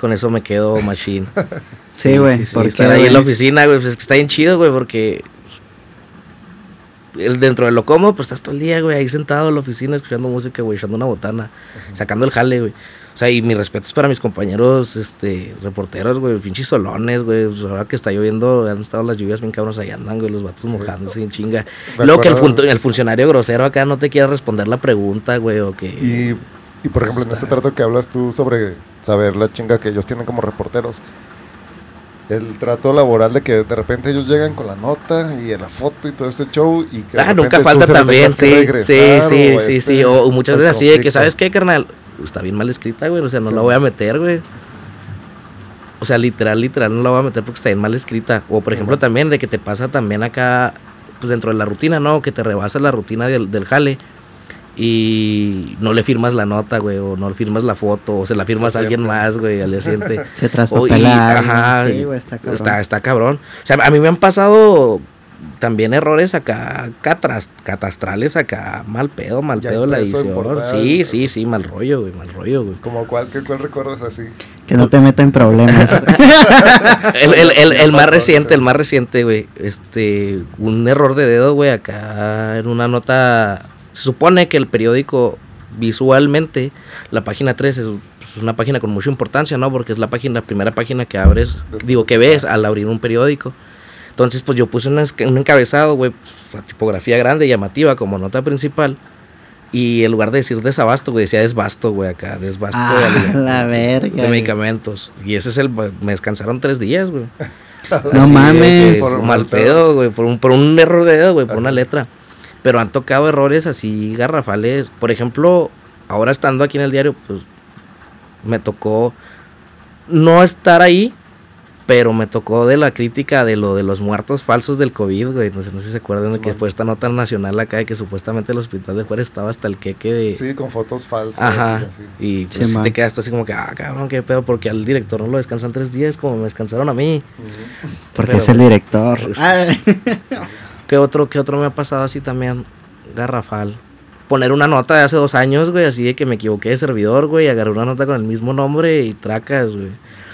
[SPEAKER 3] con eso me quedo machine.
[SPEAKER 2] Sí, güey.
[SPEAKER 3] sí, estar ahí en la oficina, güey, pues es que está bien chido, güey, porque el, dentro de lo cómodo, pues estás todo el día, güey, ahí sentado en la oficina escuchando música, güey, echando una botana, sacando el jale, güey. O sea, y mis respetos para mis compañeros, este, reporteros, güey, pinches solones, güey. pues ahora que está lloviendo, han estado las lluvias bien cabros, ahí andan, güey, los vatos mojándose en chinga. Luego que el, funcionario grosero acá no te quiera responder la pregunta, güey, o que...
[SPEAKER 1] Y, y, por ejemplo, en este trato que hablas tú sobre saber la chinga que ellos tienen como reporteros, el trato laboral de que de repente ellos llegan con la nota y en la foto y todo este show y que
[SPEAKER 3] Ah, nunca falta también, sí, sí, sí, sí,
[SPEAKER 1] este,
[SPEAKER 3] sí, o, muchas veces así de que. ¿sabes qué, carnal? Está bien mal escrita, güey, o sea, no
[SPEAKER 1] Sí.
[SPEAKER 3] la voy a meter, güey. O sea, literal, literal, no la voy a meter porque está bien mal escrita. O, por
[SPEAKER 1] Sí,
[SPEAKER 3] ejemplo, también de que te pasa también acá, pues dentro de la rutina, ¿no? Que te rebasa la rutina del, del jale y no le firmas la nota, güey, o no le firmas la foto, o se la firmas a alguien más, güey, al día siguiente.
[SPEAKER 2] Se traspapela.
[SPEAKER 3] ajá,
[SPEAKER 2] Sí, güey, está cabrón.
[SPEAKER 3] Está, está cabrón. O sea, a mí me han pasado también errores acá catras- catastrales acá, mal pedo, mal
[SPEAKER 1] Ya
[SPEAKER 3] pedo la edición.
[SPEAKER 1] portada,
[SPEAKER 3] Sí, sí, sí, mal rollo, güey, mal rollo, güey.
[SPEAKER 1] Como cuál, qué, cuál recuerdas así.
[SPEAKER 2] Que no te meta en problemas.
[SPEAKER 3] El, el- el- el
[SPEAKER 1] Ya
[SPEAKER 3] más reciente, el más reciente, güey. Este, un error de dedo, güey, acá en una nota. Se supone que el periódico visualmente, la página 3 es pues, una página con mucha importancia, ¿no? Porque es la página, la primera página que abres, digo, que ves al abrir un periódico. Entonces, pues yo puse un encabezado, güey, pues, tipografía grande, llamativa, como nota principal. Y en lugar de decir desabasto, güey, decía desbasto, güey, acá, desbasto de,
[SPEAKER 2] ah, la verga.
[SPEAKER 3] de
[SPEAKER 2] güey.
[SPEAKER 3] medicamentos. Y ese es el, me descansaron tres días, güey.
[SPEAKER 2] No
[SPEAKER 3] Así,
[SPEAKER 2] mames.
[SPEAKER 3] güey,
[SPEAKER 1] Por
[SPEAKER 3] mal
[SPEAKER 1] mal pedo.
[SPEAKER 3] pedo, güey, por un, por un error de dedo, güey, por
[SPEAKER 1] Ajá.
[SPEAKER 3] una letra. Pero han tocado errores así garrafales. Por ejemplo, ahora estando aquí en el diario, pues me tocó no estar ahí, pero me tocó de la crítica de lo de los muertos falsos del COVID, güey. No sé, no sé si se acuerdan de que fue esta nota nacional acá de que supuestamente el hospital de Juárez estaba hasta el queque de...
[SPEAKER 1] Sí, con fotos falsas.
[SPEAKER 3] Ajá.
[SPEAKER 1] y así.
[SPEAKER 3] Y pues,
[SPEAKER 2] Sí,
[SPEAKER 3] te quedas así como que, ah, cabrón, qué pedo, porque al director no lo descansan tres días como me descansaron a mí.
[SPEAKER 2] Porque
[SPEAKER 3] Pero,
[SPEAKER 2] es el director.
[SPEAKER 3] pues,
[SPEAKER 2] Ah,
[SPEAKER 3] ¿Qué otro, ¿Qué otro me ha pasado así también? Garrafal. Poner una nota de hace dos años, güey, así de que me equivoqué de servidor, güey, agarré una nota con el mismo nombre y tracas, güey.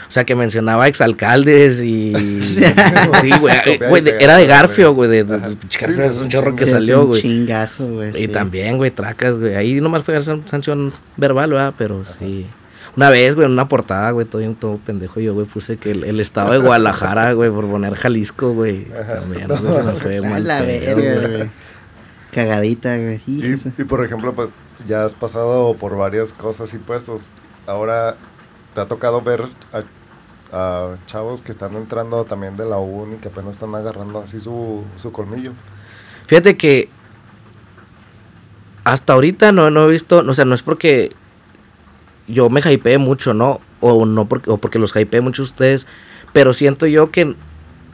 [SPEAKER 3] O sea, que mencionaba exalcaldes y... sí, güey. güey, de- era de Garfio, güey, de, de- de- Garfio,
[SPEAKER 1] es
[SPEAKER 3] un chorro que salió,
[SPEAKER 2] un
[SPEAKER 3] güey.
[SPEAKER 2] chingazo, güey.
[SPEAKER 3] Y
[SPEAKER 2] sí.
[SPEAKER 3] también, güey, tracas, güey. Ahí nomás fue san- sanción verbal, ¿verdad? Pero sí. Una vez, güey, en una portada, güey, todo, todo pendejo yo, güey, puse que el, el estado de Guadalajara, güey, por poner Jalisco, güey. También, güey, se me fue mal
[SPEAKER 2] la
[SPEAKER 3] pedo,
[SPEAKER 2] verga,
[SPEAKER 3] güey.
[SPEAKER 2] Cagadita, güey.
[SPEAKER 1] Y, y, por ejemplo, pues ya has pasado por varias cosas y puestos. Ahora te ha tocado ver a, chavos que están entrando también de la uni, que apenas están agarrando así su, su colmillo.
[SPEAKER 3] Fíjate que hasta ahorita no, no he visto, o sea, no es porque yo me hypeé mucho, ¿no? O no porque, o porque los hypeé mucho ustedes, pero siento yo que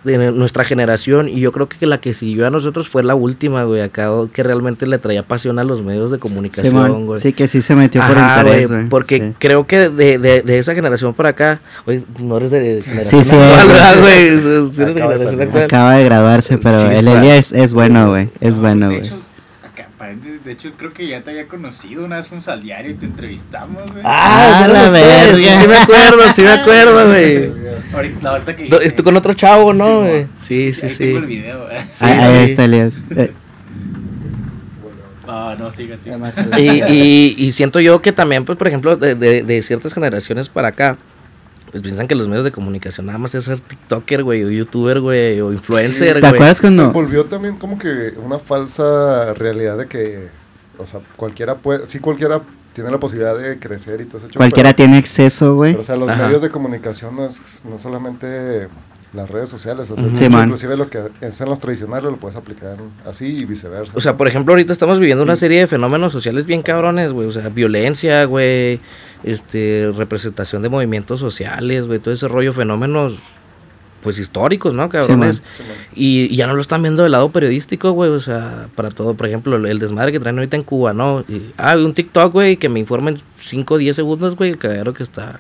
[SPEAKER 3] de nuestra generación, y yo creo que la que siguió a nosotros fue la última, güey, acá, que realmente le traía pasión a los medios de comunicación, güey.
[SPEAKER 2] sí, que sí se metió por
[SPEAKER 3] Ajá,
[SPEAKER 2] interés,
[SPEAKER 3] güey,
[SPEAKER 2] güey.
[SPEAKER 3] porque
[SPEAKER 2] sí.
[SPEAKER 3] creo que de, de, de esa generación para acá, oye, no eres de generación
[SPEAKER 2] Sí, sí,
[SPEAKER 3] actual,
[SPEAKER 2] güey.
[SPEAKER 3] ¿verdad, güey?
[SPEAKER 1] Acaba de.
[SPEAKER 2] Acaba graduarse, pero el. Elia es, es bueno, güey. Es
[SPEAKER 4] No,
[SPEAKER 2] bueno, güey.
[SPEAKER 4] Paréntesis, de hecho creo que ya te había conocido, una vez fuimos al diario y te entrevistamos, güey.
[SPEAKER 3] Ah,
[SPEAKER 2] Ah,
[SPEAKER 3] sí,
[SPEAKER 2] la verga.
[SPEAKER 3] sí me acuerdo, sí me acuerdo, güey.
[SPEAKER 4] Ahorita, ahorita que...
[SPEAKER 3] Do- Estoy con otro chavo, ¿no,
[SPEAKER 4] Sí,
[SPEAKER 3] güey? Sí, sí,
[SPEAKER 4] Ahí
[SPEAKER 3] sí.
[SPEAKER 4] tengo el video, güey.
[SPEAKER 3] Sí,
[SPEAKER 2] Ah, ahí
[SPEAKER 3] sí.
[SPEAKER 2] está Elías. Eh,
[SPEAKER 4] Ah, no, sigan, sigan.
[SPEAKER 3] Y, y, y siento yo que también, pues, por ejemplo, de, de, de ciertas generaciones para acá, pues piensan que los medios de comunicación nada más es ser TikToker, güey, o YouTuber, güey, o influencer,
[SPEAKER 2] ¿Te
[SPEAKER 3] güey.
[SPEAKER 2] acuerdas
[SPEAKER 1] Se
[SPEAKER 2] cuando.?
[SPEAKER 1] volvió también como que una falsa realidad de que, o sea, cualquiera puede, sí cualquiera tiene la posibilidad de crecer y todo show,
[SPEAKER 2] Cualquiera
[SPEAKER 1] pero-
[SPEAKER 2] tiene acceso, güey.
[SPEAKER 1] o sea, los
[SPEAKER 3] Ajá.
[SPEAKER 1] medios de comunicación no es no solamente las redes sociales, o sea,
[SPEAKER 3] Ujú.
[SPEAKER 2] Sí, man.
[SPEAKER 1] inclusive lo que es en los tradicionales lo puedes aplicar así y viceversa.
[SPEAKER 3] O sea, por ejemplo, ahorita estamos viviendo una serie de fenómenos sociales bien cabrones, güey. O sea, violencia, güey. Este, representación de movimientos sociales, güey. Todo ese rollo, fenómenos, pues históricos, ¿no, cabrones?
[SPEAKER 1] Sí, man.
[SPEAKER 3] y, y ya no lo están viendo del lado periodístico, güey. O sea, para todo, por ejemplo, el, el desmadre que traen ahorita en Cuba, ¿no? Y, ah, un TikTok, güey, que me informen 5 o 10 segundos, güey, el cagadero que está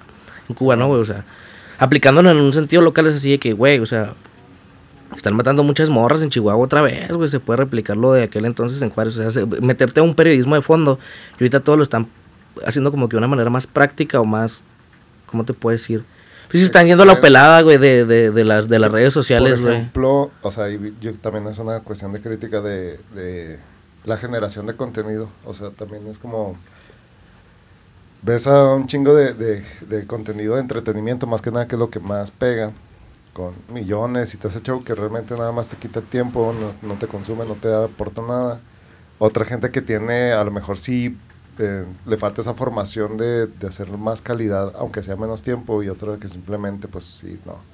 [SPEAKER 3] en Cuba, ¿no, güey? O sea, aplicándolo en un sentido local es así de que, güey, o sea, están matando muchas morras en Chihuahua otra vez, güey. Se puede replicar lo de aquel entonces en Juárez. O sea, se- meterte a un periodismo de fondo. Y ahorita todo lo están haciendo como que de una manera más práctica o más. ¿Cómo te puedo decir? Pues sí, están yendo la pelada, güey, de, de, de, las, de las redes sociales,
[SPEAKER 1] Por
[SPEAKER 3] güey.
[SPEAKER 1] ejemplo, o sea, yo también es una cuestión de crítica de, de la generación de contenido. O sea, también es como. Ves a un chingo de, de, de contenido de entretenimiento, más que nada, que es lo que más pega, con millones y todo ese show que realmente nada más te quita tiempo, no, no te consume, no te aporta nada. Otra gente que tiene, a lo mejor sí eh, le falta esa formación de, de hacer más calidad, aunque sea menos tiempo, y otra que simplemente, pues sí, no,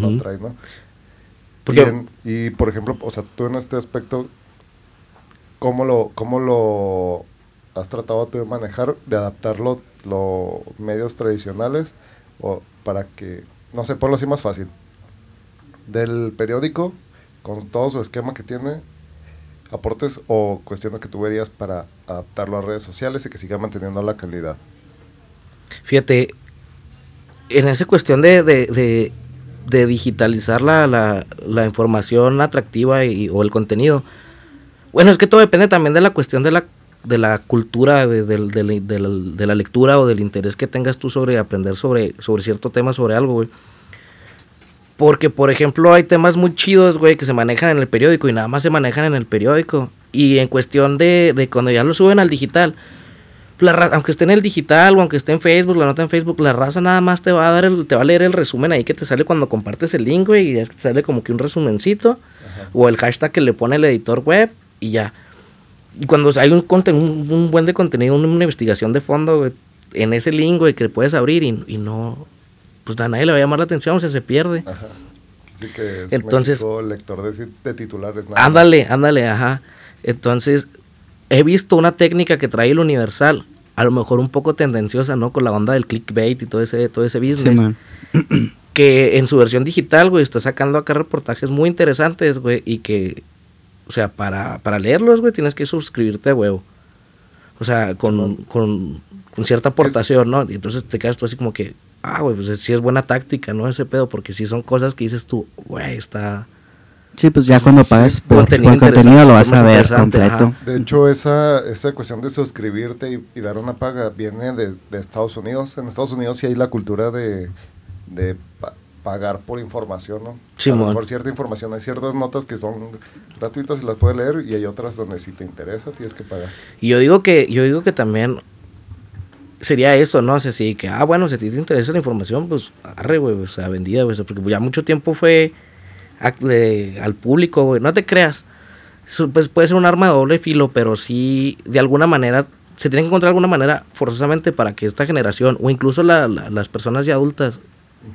[SPEAKER 1] no trae, ¿no? Y, en- y, por ejemplo, o sea, tú en este aspecto, ¿cómo lo, cómo lo has tratado tú de manejar, de adaptarlo los medios tradicionales o para que, no sé, ponlo así más fácil? Del periódico, con todo su esquema que tiene, aportes o cuestiones que tú verías para adaptarlo a redes sociales y que siga manteniendo la calidad.
[SPEAKER 3] Fíjate, en esa cuestión de, de, de, digitalizar la, la, la información atractiva y, o el contenido, bueno, es que todo depende también de la cuestión de la, de la cultura, de, de la- de la, de la lectura o del interés que tengas tú sobre aprender sobre, sobre cierto tema, sobre algo, güey. Porque, por ejemplo, hay temas muy chidos, güey, que se manejan en el periódico y nada más se manejan en el periódico. Y en cuestión de, de cuando ya lo suben al digital, la aunque esté en el digital o aunque esté en Facebook, la nota en Facebook, la raza nada más te va a dar el, te va a leer el resumen ahí que te sale cuando compartes el link, güey, y es que te sale como que un resumencito o el hashtag que le pone el editor web y ya. Y cuando hay un, conten- un, un buen de contenido, una, una investigación de fondo, güey, en ese link, güey, que puedes abrir y, y no, pues a nadie le va a llamar la atención, o sea, se pierde.
[SPEAKER 1] Ajá. Sí que es
[SPEAKER 3] Entonces-
[SPEAKER 1] México lector de, de titulares. nada más.
[SPEAKER 3] Ándale, ándale, ajá. Entonces, he visto una técnica que trae el Universal, a lo mejor un poco tendenciosa, ¿no? Con la onda del clickbait y todo ese, todo ese business. que en su versión digital, güey, está sacando acá reportajes muy interesantes, güey, y que, o sea, para, para leerlos, güey, tienes que suscribirte a huevo. O sea, con, con, con cierta aportación, ¿no? Y entonces te quedas tú así como que, ah, güey, pues sí es buena táctica, ¿no? Ese pedo, porque sí son cosas que dices tú, güey, está...
[SPEAKER 2] Sí, pues ya cuando pagas por,
[SPEAKER 3] contenido
[SPEAKER 2] por contenido lo vas a ver completo.
[SPEAKER 3] ajá.
[SPEAKER 1] De hecho, esa, esa cuestión de suscribirte y, y dar una paga viene de, de Estados Unidos. En Estados Unidos sí hay la cultura de, de pagar por información, ¿no? a
[SPEAKER 3] Simón.
[SPEAKER 1] lo mejor cierta información. Hay ciertas notas que son gratuitas y las puedes leer y hay otras donde si te interesa tienes que pagar.
[SPEAKER 3] Y yo digo que, yo digo que también sería eso, ¿no? O sea, sí, que, ah, bueno, si a te interesa la información, pues, arre, güey, o sea, vendida, güey, porque ya mucho tiempo fue de- al público, güey, no te creas. Pues puede ser un arma de doble filo, pero sí, de alguna manera, se tiene que encontrar alguna manera forzosamente para que esta generación, o incluso la- la- las personas ya adultas,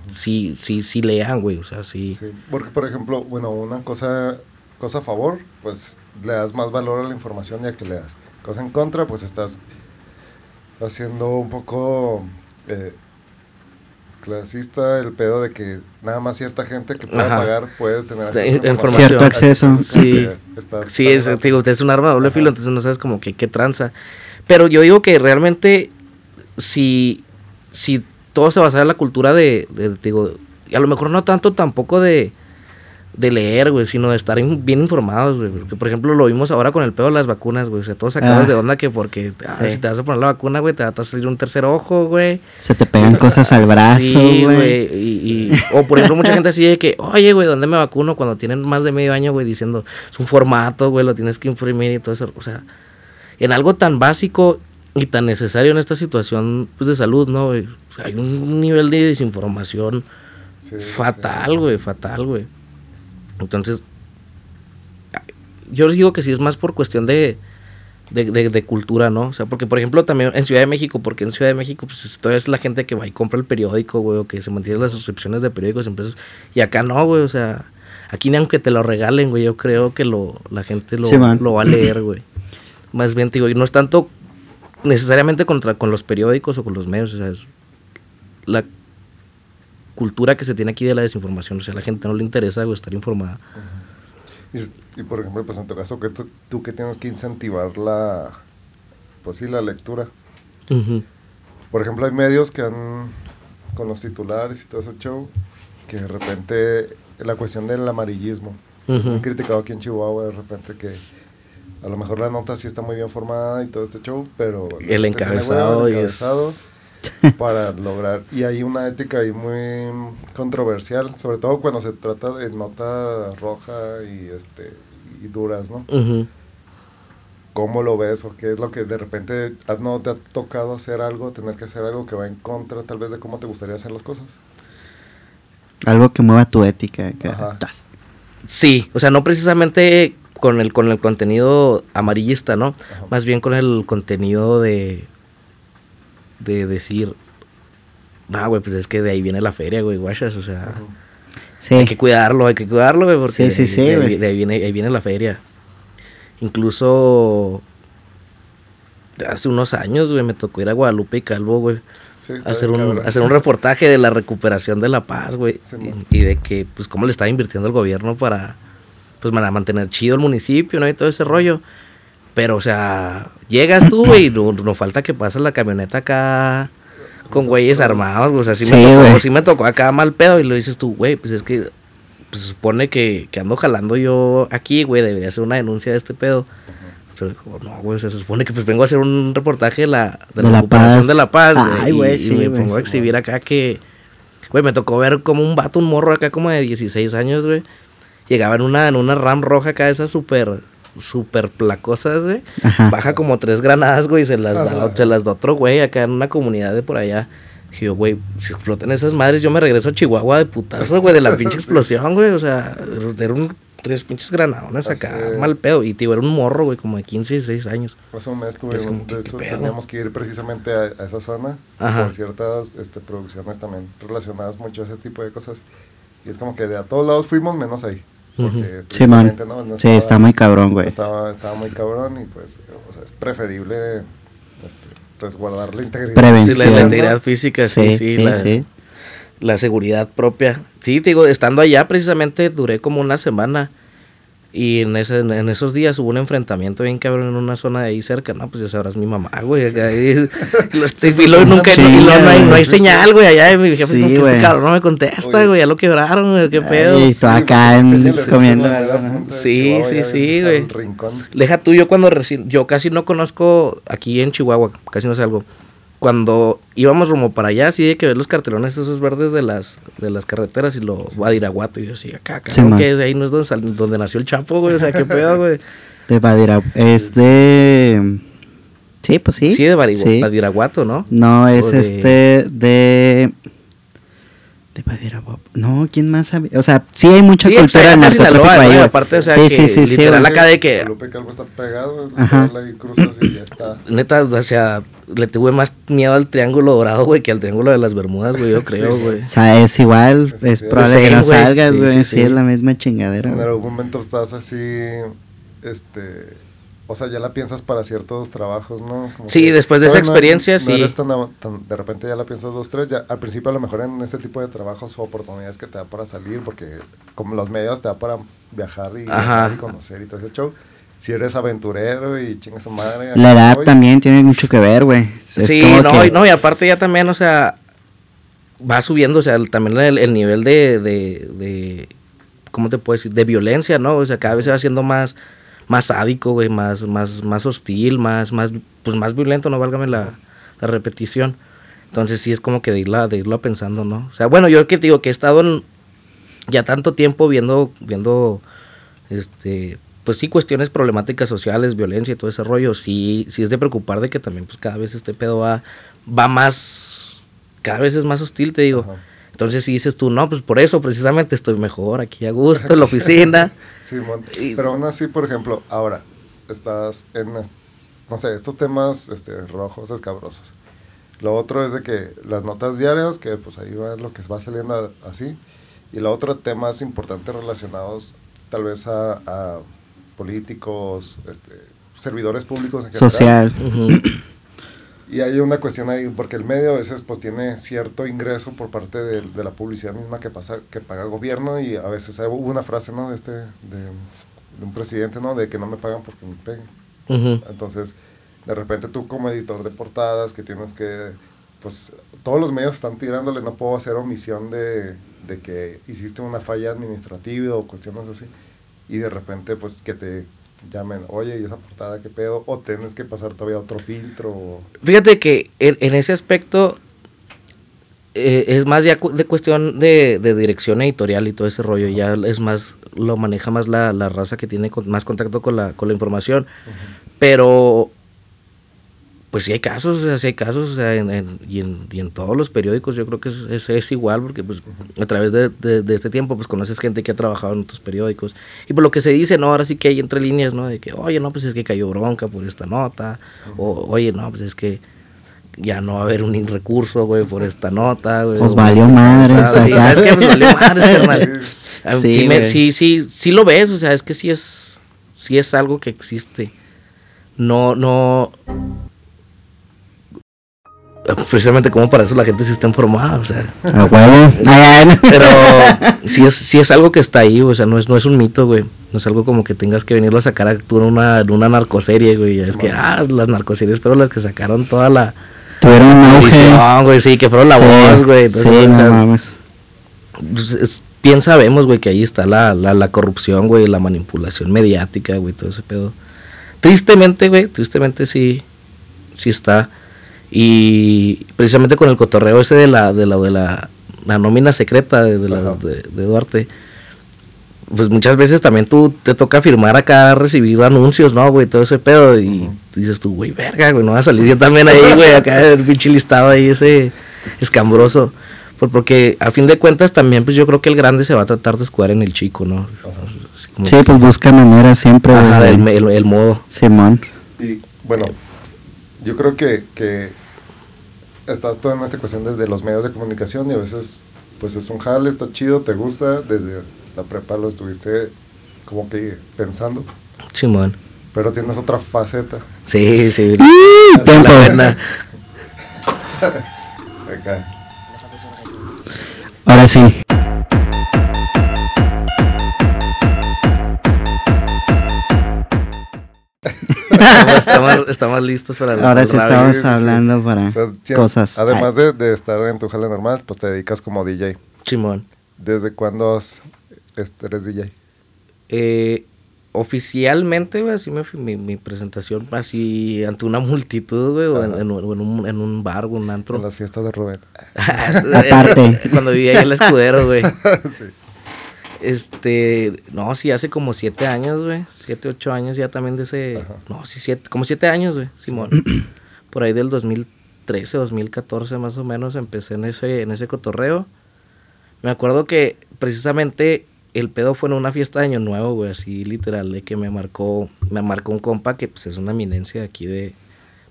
[SPEAKER 3] sí, sí, sí lean, güey, o sea, sí.
[SPEAKER 1] Sí, porque por ejemplo, bueno, una cosa, cosa a favor, pues le das más valor a la información y a que leas. Cosa en contra, pues estás haciendo un poco eh, clasista el pedo de que nada más cierta gente que pueda
[SPEAKER 3] Ajá.
[SPEAKER 1] pagar puede tener acceso
[SPEAKER 3] información.
[SPEAKER 2] Cierto acceso.
[SPEAKER 3] Sí.
[SPEAKER 1] estás-
[SPEAKER 3] Sí, es, te digo, es un arma de doble
[SPEAKER 1] Ajá.
[SPEAKER 3] filo, entonces no sabes como que qué tranza. Pero yo digo que realmente si, si todo se basara en la cultura de, digo, y a lo mejor no tanto tampoco de, de leer, güey, sino de estar in- bien informados, güey. Porque, por ejemplo, lo vimos ahora con el pedo de las vacunas, güey. O sea, todos sacados
[SPEAKER 2] Ah.
[SPEAKER 3] de onda que porque ah,
[SPEAKER 2] Sí.
[SPEAKER 3] si te vas a poner la vacuna, güey, te va a salir un tercer ojo, güey.
[SPEAKER 2] Se te pegan cosas al brazo,
[SPEAKER 3] Sí,
[SPEAKER 2] güey.
[SPEAKER 3] Y, y- o por ejemplo, mucha gente así de que, oye, güey, ¿dónde me vacuno? Cuando tienen más de medio año, güey, diciendo, es un formato, güey, lo tienes que imprimir y todo eso. O sea, en algo tan básico y tan necesario en esta situación pues, de salud, ¿no? güey? Hay un nivel de desinformación
[SPEAKER 1] Sí,
[SPEAKER 3] fatal,
[SPEAKER 1] sí.
[SPEAKER 3] güey, fatal, güey. Entonces, yo digo que sí es más por cuestión de, de, de- de cultura, ¿no? O sea, porque, por ejemplo, también en Ciudad de México, porque en Ciudad de México, pues todavía es la gente que va y compra el periódico, güey, o que se mantiene las suscripciones de periódicos impresos. Y acá no, güey, o sea, aquí ni aunque te lo regalen, güey, yo creo que lo, la gente lo,
[SPEAKER 2] Sí,
[SPEAKER 3] lo va a leer, güey. Más bien, te digo, y no es tanto necesariamente contra con los periódicos o con los medios, o sea, es la cultura que se tiene aquí de la desinformación, o sea, a la gente no le interesa güey, estar informada.
[SPEAKER 1] Y, por ejemplo, pues en tu caso, que tú, tú que tienes que incentivar la, pues sí, la lectura. Por ejemplo, hay medios que han, con los titulares y todo ese show, que de repente la cuestión del amarillismo. Es muy
[SPEAKER 3] Ujú.
[SPEAKER 1] criticado aquí en Chihuahua, de repente que a lo mejor la nota sí está muy bien formada y todo este show, pero...
[SPEAKER 3] El encabezado
[SPEAKER 1] el
[SPEAKER 3] y es-
[SPEAKER 1] para lograr... Y hay una ética ahí muy controversial, sobre todo cuando se trata de nota roja y, este, y duras, ¿no?
[SPEAKER 3] Ujú.
[SPEAKER 1] ¿Cómo lo ves o qué es lo que de repente no te ha tocado hacer algo, tener que hacer algo que va en contra tal vez de cómo te gustaría hacer las cosas?
[SPEAKER 2] Algo que mueva tu ética. que-
[SPEAKER 1] Ajá.
[SPEAKER 3] Sí, o sea, no precisamente con el, con el contenido amarillista, ¿no?
[SPEAKER 1] Ajá.
[SPEAKER 3] Más bien con el contenido de, de decir, no, güey, pues es que de ahí viene la feria, güey, guachas, o sea,
[SPEAKER 2] Sí.
[SPEAKER 3] hay que cuidarlo, hay que cuidarlo, güey, porque
[SPEAKER 2] Sí, sí, sí,
[SPEAKER 3] de, ahí-
[SPEAKER 2] güey.
[SPEAKER 3] de ahí viene, ahí viene la feria. Incluso hace unos años, güey, me tocó ir a Guadalupe y Calvo, güey, hacer un,
[SPEAKER 1] cabrón.
[SPEAKER 3] hacer un reportaje de la recuperación de la paz, güey.
[SPEAKER 1] Sí,
[SPEAKER 3] y, y de que, pues, cómo le estaba invirtiendo el gobierno para, pues, para mantener chido el municipio, ¿no? Y todo ese rollo. Pero, o sea, llegas tú, güey, y no, no falta que pase la camioneta acá con güeyes armados. O sea, sí,
[SPEAKER 2] Sí,
[SPEAKER 3] me tocó, sí me tocó acá mal pedo y lo dices tú, güey, pues es que pues, se supone que, que ando jalando yo aquí, güey, debería hacer una denuncia de este pedo. Pero dijo, no, güey, o sea, se supone que pues vengo a hacer un reportaje de la, de
[SPEAKER 2] De
[SPEAKER 3] la recuperación
[SPEAKER 2] paz.
[SPEAKER 3] de la paz, güey.
[SPEAKER 2] Ay,
[SPEAKER 3] y-
[SPEAKER 2] güey,
[SPEAKER 3] y,
[SPEAKER 2] sí,
[SPEAKER 3] me
[SPEAKER 2] güey.
[SPEAKER 3] pongo a exhibir acá que, güey, me tocó ver como un vato, un morro acá como de 16 años, güey. Llegaba en una, en una RAM roja acá, esas súper, súper placosas, güey.
[SPEAKER 2] Ajá.
[SPEAKER 3] Baja como tres granadas, güey, y se las da, se las da otro güey acá en una comunidad de por allá. Dije yo, güey, si explotan esas madres, yo me regreso a Chihuahua de putazo, güey, de la pinche explosión, güey. O sea, era un tres pinches granadones
[SPEAKER 1] Así
[SPEAKER 3] acá,
[SPEAKER 1] es.
[SPEAKER 3] mal pedo. Y tío, era un morro, güey, como de 15, 16 años.
[SPEAKER 1] Hace un mes
[SPEAKER 3] como que,
[SPEAKER 1] de teníamos que ir precisamente a, a esa zona
[SPEAKER 3] Ajá.
[SPEAKER 1] por ciertas este, producciones también relacionadas mucho a ese tipo de cosas. Y es como que de a todos lados fuimos menos ahí. Porque.
[SPEAKER 2] Sí, man.
[SPEAKER 1] ¿no? No
[SPEAKER 2] Sí,
[SPEAKER 1] estaba-
[SPEAKER 2] está muy cabrón, güey.
[SPEAKER 1] Estaba, estaba muy cabrón y pues, o sea, es preferible este, resguardar la integridad.
[SPEAKER 2] Prevención.
[SPEAKER 3] Sí, la, integridad física, sí, sí,
[SPEAKER 2] sí,
[SPEAKER 3] la,
[SPEAKER 2] sí.
[SPEAKER 3] la seguridad propia. Sí, te digo, estando allá precisamente duré como una semana. Y en, ese, en esos días hubo un enfrentamiento bien cabrón en una zona de ahí cerca. No, pues ya sabrás mi mamá, güey. acá, y, lo estoy- y luego nunca, y luego no, hay, no hay señal, güey. Allá y mi jefe
[SPEAKER 2] Sí,
[SPEAKER 3] como que este
[SPEAKER 2] güey.
[SPEAKER 3] cabrón no me contesta,
[SPEAKER 1] Oye.
[SPEAKER 3] güey. Ya lo quebraron, güey. Qué pedo.
[SPEAKER 2] Ay, tú acá en-
[SPEAKER 1] Sí, sí,
[SPEAKER 2] comiendo.
[SPEAKER 3] Sí,
[SPEAKER 1] Chihuahua,
[SPEAKER 3] sí, sí, güey. Deja tú, yo cuando recién, yo casi no conozco aquí en Chihuahua, casi no salgo. Cuando íbamos rumbo para allá, sí hay que ver los cartelones esos verdes de las, de las carreteras y lo va a Iraguato. Y yo así, acá, acá,
[SPEAKER 2] Sí,
[SPEAKER 3] que ahí no es donde, donde nació el Chapo, güey. O sea, qué pedo, güey.
[SPEAKER 2] De Badira. Es de. Sí, pues sí.
[SPEAKER 3] Sí, de
[SPEAKER 2] Sí.
[SPEAKER 3] Badiraguato, ¿no?
[SPEAKER 2] No,
[SPEAKER 3] O
[SPEAKER 2] es
[SPEAKER 3] de-
[SPEAKER 2] este de. De Badiraguapo. No, ¿quién más sabe? O sea, sí hay mucha
[SPEAKER 3] Sí, pues,
[SPEAKER 2] cultura del
[SPEAKER 3] en ¿no? Y
[SPEAKER 2] güey.
[SPEAKER 3] aparte, o sea,
[SPEAKER 2] sí,
[SPEAKER 3] que
[SPEAKER 2] sí, sí, sí,
[SPEAKER 3] literal
[SPEAKER 2] güey.
[SPEAKER 3] acá de que-
[SPEAKER 1] Guadalupe Calvo está pegado,
[SPEAKER 2] Ajá.
[SPEAKER 1] ahí cruzas y ya está.
[SPEAKER 3] Neta, o sea, le tuve más miedo al triángulo dorado, güey, que al triángulo de las Bermudas, güey, yo creo,
[SPEAKER 1] Sí,
[SPEAKER 3] güey.
[SPEAKER 2] O sea, es igual,
[SPEAKER 1] Sí,
[SPEAKER 2] es
[SPEAKER 1] sí.
[SPEAKER 2] probable que no salgas,
[SPEAKER 3] Sí,
[SPEAKER 2] güey.
[SPEAKER 3] sí,
[SPEAKER 2] Sí,
[SPEAKER 3] sí.
[SPEAKER 2] es la misma chingadera,
[SPEAKER 1] En algún momento estás así, este, o sea, ya la piensas para ciertos trabajos, ¿no? Como
[SPEAKER 3] Sí, después de esa
[SPEAKER 1] no-
[SPEAKER 3] experiencia,
[SPEAKER 1] no
[SPEAKER 3] sí.
[SPEAKER 1] eres tan tan- de repente ya la piensas dos, tres, ya al principio a lo mejor en ese tipo de trabajos o oportunidades que te da para salir, porque como los medios te da para viajar y,
[SPEAKER 3] Ajá.
[SPEAKER 1] viajar y conocer y todo ese show. Si eres aventurero y chingas su madre.
[SPEAKER 2] La edad también tiene mucho que ver, güey.
[SPEAKER 3] Sí, no,
[SPEAKER 2] que-
[SPEAKER 3] y, no, y aparte ya también, o sea, va subiendo, o sea, el- también el, el nivel de, de, de ¿cómo te puedo decir? De violencia, ¿no? O sea, cada vez se va haciendo más, más sádico, güey, más, más, más hostil, más, más, pues más violento, no válgame la, la repetición. Entonces sí es como que de irla, de irlo pensando, ¿no? O sea, bueno, yo que te digo que he estado en- ya tanto tiempo viendo, viendo, este, pues sí, cuestiones problemáticas sociales, violencia y todo ese rollo, sí, sí es de preocupar de que también pues cada vez este pedo va, va más, cada vez es más hostil, te digo.
[SPEAKER 1] Ajá.
[SPEAKER 3] Entonces si dices tú, no, pues por eso precisamente estoy mejor aquí a gusto en la oficina.
[SPEAKER 1] Simón.
[SPEAKER 3] Y-
[SPEAKER 1] Pero aún así, por ejemplo, ahora estás en, no sé, estos temas este, rojos, escabrosos. Lo otro es de que las notas diarias, que pues ahí va lo que va saliendo así. Y lo otro, temas importantes relacionados tal vez a, a políticos, este, servidores públicos en general.
[SPEAKER 2] Social.
[SPEAKER 3] Ujú.
[SPEAKER 1] Y hay una cuestión ahí, porque el medio a veces pues tiene cierto ingreso por parte de, de la publicidad misma que pasa que paga el gobierno y a veces hay- hubo una frase, ¿no? De este, de, de un presidente, ¿no? De que no me pagan porque me peguen. Entonces, de repente tú como editor de portadas que tienes que, pues todos los medios están tirándole, no puedo hacer omisión de, de que hiciste una falla administrativa o cuestiones así. Y de repente pues que te llamen, oye, ¿y esa portada qué pedo? O tienes que pasar todavía otro filtro. o-
[SPEAKER 3] Fíjate que en, en ese aspecto eh, es más ya cu- de cuestión de, de dirección editorial y todo ese rollo. Ya es más, lo maneja más la, la raza que tiene con- más contacto con la, con la información. Pero, pues sí hay casos, o sea, sí hay casos, o sea, en, en- y, en, y en todos los periódicos yo creo que es, es, es igual, porque pues a través de, de- de este tiempo pues conoces gente que ha trabajado en otros periódicos. Y por lo que se dice, ¿no? Ahora sí que hay entre líneas, ¿no? De que, oye, no, pues es que cayó bronca por esta nota, o oye, no, pues es que ya no va a haber un recurso, güey, por esta nota, güey.
[SPEAKER 2] Pues valió madres
[SPEAKER 3] o sea, sí. ¿sabes qué? Pues valió madres, carnal.
[SPEAKER 1] Sí.
[SPEAKER 2] Sí,
[SPEAKER 3] me- sí, sí, sí lo ves, o sea, es que sí es, sí es algo que existe. No, no. Precisamente como para eso la gente sí está informada, o sea.
[SPEAKER 2] A huevo. Ay, ay,
[SPEAKER 3] Pero sí es, sí es algo que está ahí, güey, o sea, no es, no es un mito, güey. No es algo como que tengas que venirlo a sacar a tú en una, en una narcoserie, güey. es que, ah, las narcoseries fueron las que sacaron toda la
[SPEAKER 2] Tuvieron un auge.
[SPEAKER 3] televisión, güey, sí, que fueron la
[SPEAKER 2] Sí,
[SPEAKER 3] voz, güey. Entonces,
[SPEAKER 2] Sí,
[SPEAKER 3] o
[SPEAKER 2] no mames.
[SPEAKER 3] pues, es- bien sabemos, güey, que ahí está la, la, la corrupción, güey, la manipulación mediática, güey, todo ese pedo. Tristemente, güey, tristemente sí, sí está. Y precisamente con el cotorreo ese de la, de la, de la, la nómina secreta de, de la- de- de Duarte, pues muchas veces también tú te toca firmar acá, recibir anuncios, ¿no, güey? Todo ese pedo. Y dices tú, güey, verga, güey, no va a salir yo también ahí, güey, acá el pinche listado ahí, ese escambroso. Por- porque a fin de cuentas también, pues yo creo que el grande se va a tratar de escuadar en el chico, ¿no?
[SPEAKER 2] Sí, pues busca manera siempre.
[SPEAKER 3] Ajá, el, el- el modo.
[SPEAKER 2] Simón.
[SPEAKER 1] Y bueno, yo creo que, que estás toda en esta cuestión de, de los medios de comunicación y a veces pues es un jale, está chido, te gusta, desde la prepa lo estuviste como que pensando,
[SPEAKER 3] Simón.
[SPEAKER 1] pero tienes otra faceta
[SPEAKER 3] Sí, sí.
[SPEAKER 2] tiempo.
[SPEAKER 3] La
[SPEAKER 1] acá.
[SPEAKER 2] Ahora sí.
[SPEAKER 3] Estamos, estamos- listos para
[SPEAKER 2] Ahora sí
[SPEAKER 3] radio.
[SPEAKER 2] estamos
[SPEAKER 1] sí, sí.
[SPEAKER 2] hablando para
[SPEAKER 1] O sea, sí,
[SPEAKER 2] cosas.
[SPEAKER 1] Además de, de estar en tu jale normal, pues te dedicas como DJ.
[SPEAKER 3] Simón.
[SPEAKER 1] ¿Desde cuándo este, eres DJ?
[SPEAKER 3] Eh, oficialmente, güey, así me fui- mi, mi presentación así ante una multitud, güey, o en, en un, en un- en un bar o un antro.
[SPEAKER 1] En las fiestas de Rubén.
[SPEAKER 2] Aparte.
[SPEAKER 3] Cuando vivía ahí en el escudero, güey.
[SPEAKER 1] sí.
[SPEAKER 3] Este, no, sí, hace como siete años, güey. Siete, ocho años ya también de ese.
[SPEAKER 1] Ajá.
[SPEAKER 3] No, sí, siete, como siete años, güey, Simón. Por ahí del 2013, 2014 más o menos empecé en ese, en ese cotorreo. Me acuerdo que precisamente el pedo fue en una fiesta de Año Nuevo, güey, así literal, de que me marcó, me marcó un compa que pues es una eminencia aquí de...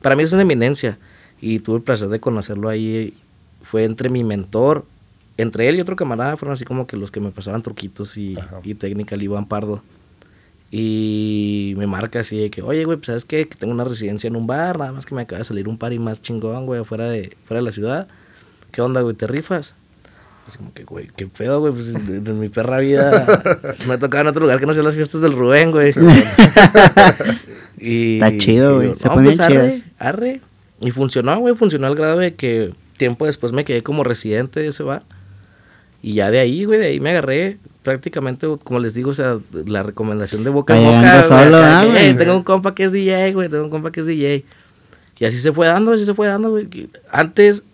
[SPEAKER 3] Para mí es una eminencia y tuve el placer de conocerlo ahí. Fue entre mi mentor, entre él y otro camarada, fueron así como que los que me pasaban truquitos y, y técnica, el Iván Pardo. Y me marca así de que, oye, güey, pues sabes qué? que tengo una residencia en un bar, nada más que me acaba de salir un party más chingón, güey, afuera de, fuera de la ciudad. ¿Qué onda, güey? ¿Te rifas? Así como que, güey, qué pedo, güey, pues en, en mi perra vida me ha tocado en otro lugar que no sea las fiestas del Rubén, güey. y,
[SPEAKER 2] Está chido, güey, se
[SPEAKER 3] no,
[SPEAKER 2] ponen
[SPEAKER 3] pues arre, arre. Y funcionó, güey, funcionó al grado de que tiempo después me quedé como residente de ese bar. Y ya de ahí, güey, de ahí me agarré. prácticamente, como les digo, o sea, la recomendación de boca en boca.
[SPEAKER 2] solo,
[SPEAKER 3] acá
[SPEAKER 2] ah,
[SPEAKER 3] que,
[SPEAKER 2] güey.
[SPEAKER 3] "Ey, tengo un compa que es DJ, güey, tengo un compa que es DJ. Y así se fue dando, así se fue dando, güey. Antes,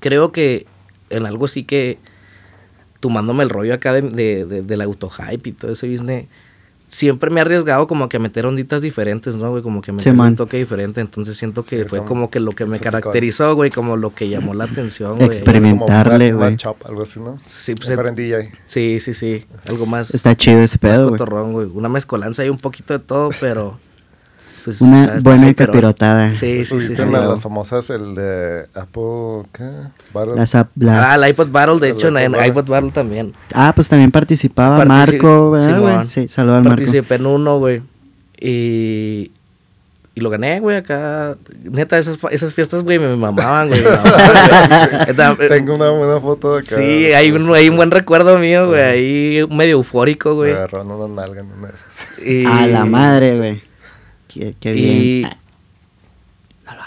[SPEAKER 3] creo que en algo sí que, tomándome el rollo acá de, de, de- del autohype y todo ese business, siempre me he arriesgado como que a meter onditas diferentes, ¿no, güey? Como que meter
[SPEAKER 2] man.
[SPEAKER 3] un toque diferente. Entonces siento que
[SPEAKER 1] Sí,
[SPEAKER 3] fue
[SPEAKER 1] son-
[SPEAKER 3] como que lo que me caracterizó, güey, como lo que llamó la atención, güey.
[SPEAKER 2] Experimentarle, güey.
[SPEAKER 1] algo así, ¿no?
[SPEAKER 3] Sí, pues,
[SPEAKER 1] Mejor en DJ.
[SPEAKER 3] Sí, sí, sí. Algo más,
[SPEAKER 2] Está chido ese pedo, güey.
[SPEAKER 3] cotorrón, güey. Una mezcolanza y un poquito de todo, pero. Pues,
[SPEAKER 2] Una
[SPEAKER 3] está- está
[SPEAKER 2] buena
[SPEAKER 3] caperón.
[SPEAKER 2] capirotada.
[SPEAKER 3] Sí, sí, sí. Sí.
[SPEAKER 2] güey.
[SPEAKER 1] las famosas, el de Apple, ¿qué? Battle.
[SPEAKER 2] Las, ap- las-
[SPEAKER 3] Ah, el iPod Battle, de
[SPEAKER 1] El
[SPEAKER 3] hecho, en
[SPEAKER 1] iPod
[SPEAKER 3] en
[SPEAKER 1] Battle.
[SPEAKER 3] iPod Battle también.
[SPEAKER 2] Ah, pues también participaba
[SPEAKER 3] Partici-
[SPEAKER 2] Marco, ¿verdad, güey? Sí, saludo al Marco.
[SPEAKER 3] Participé en uno, güey. Y. Y lo gané, güey, acá. Neta, esas, esas fiestas, güey, me mamaban, güey. me mamaban, güey. Neta, eh,
[SPEAKER 1] Tengo una buena foto de acá.
[SPEAKER 3] Sí, hay un, hay un buen recuerdo mío, güey. Ahí medio eufórico,
[SPEAKER 1] Me
[SPEAKER 3] güey.
[SPEAKER 1] agarraron una nalga en una de esas.
[SPEAKER 3] Y-
[SPEAKER 2] A la madre, güey. Qué, qué
[SPEAKER 3] Y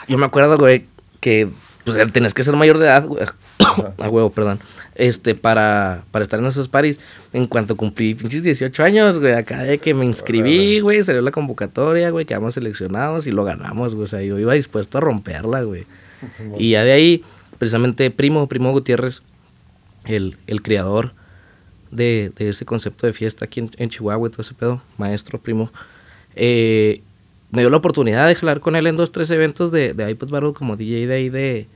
[SPEAKER 3] yo me acuerdo, güey, que pues, tenías que ser mayor de edad, güey. A huevo, perdón. Este, para, para estar en esos paris. En cuanto cumplí pinches 18 años, güey, acá de que me inscribí, güey, salió la convocatoria, güey, quedamos seleccionados y lo ganamos, güey. O sea, yo iba dispuesto a romperla, güey. Y ya de ahí, precisamente, Primo, Primo Gutiérrez, el, el creador de, de ese concepto de fiesta aquí en, en Chihuahua y todo ese pedo, maestro, primo, eh, me dio la oportunidad de jalar con él en dos, tres eventos de, de iPod Battle como DJ de ahí de,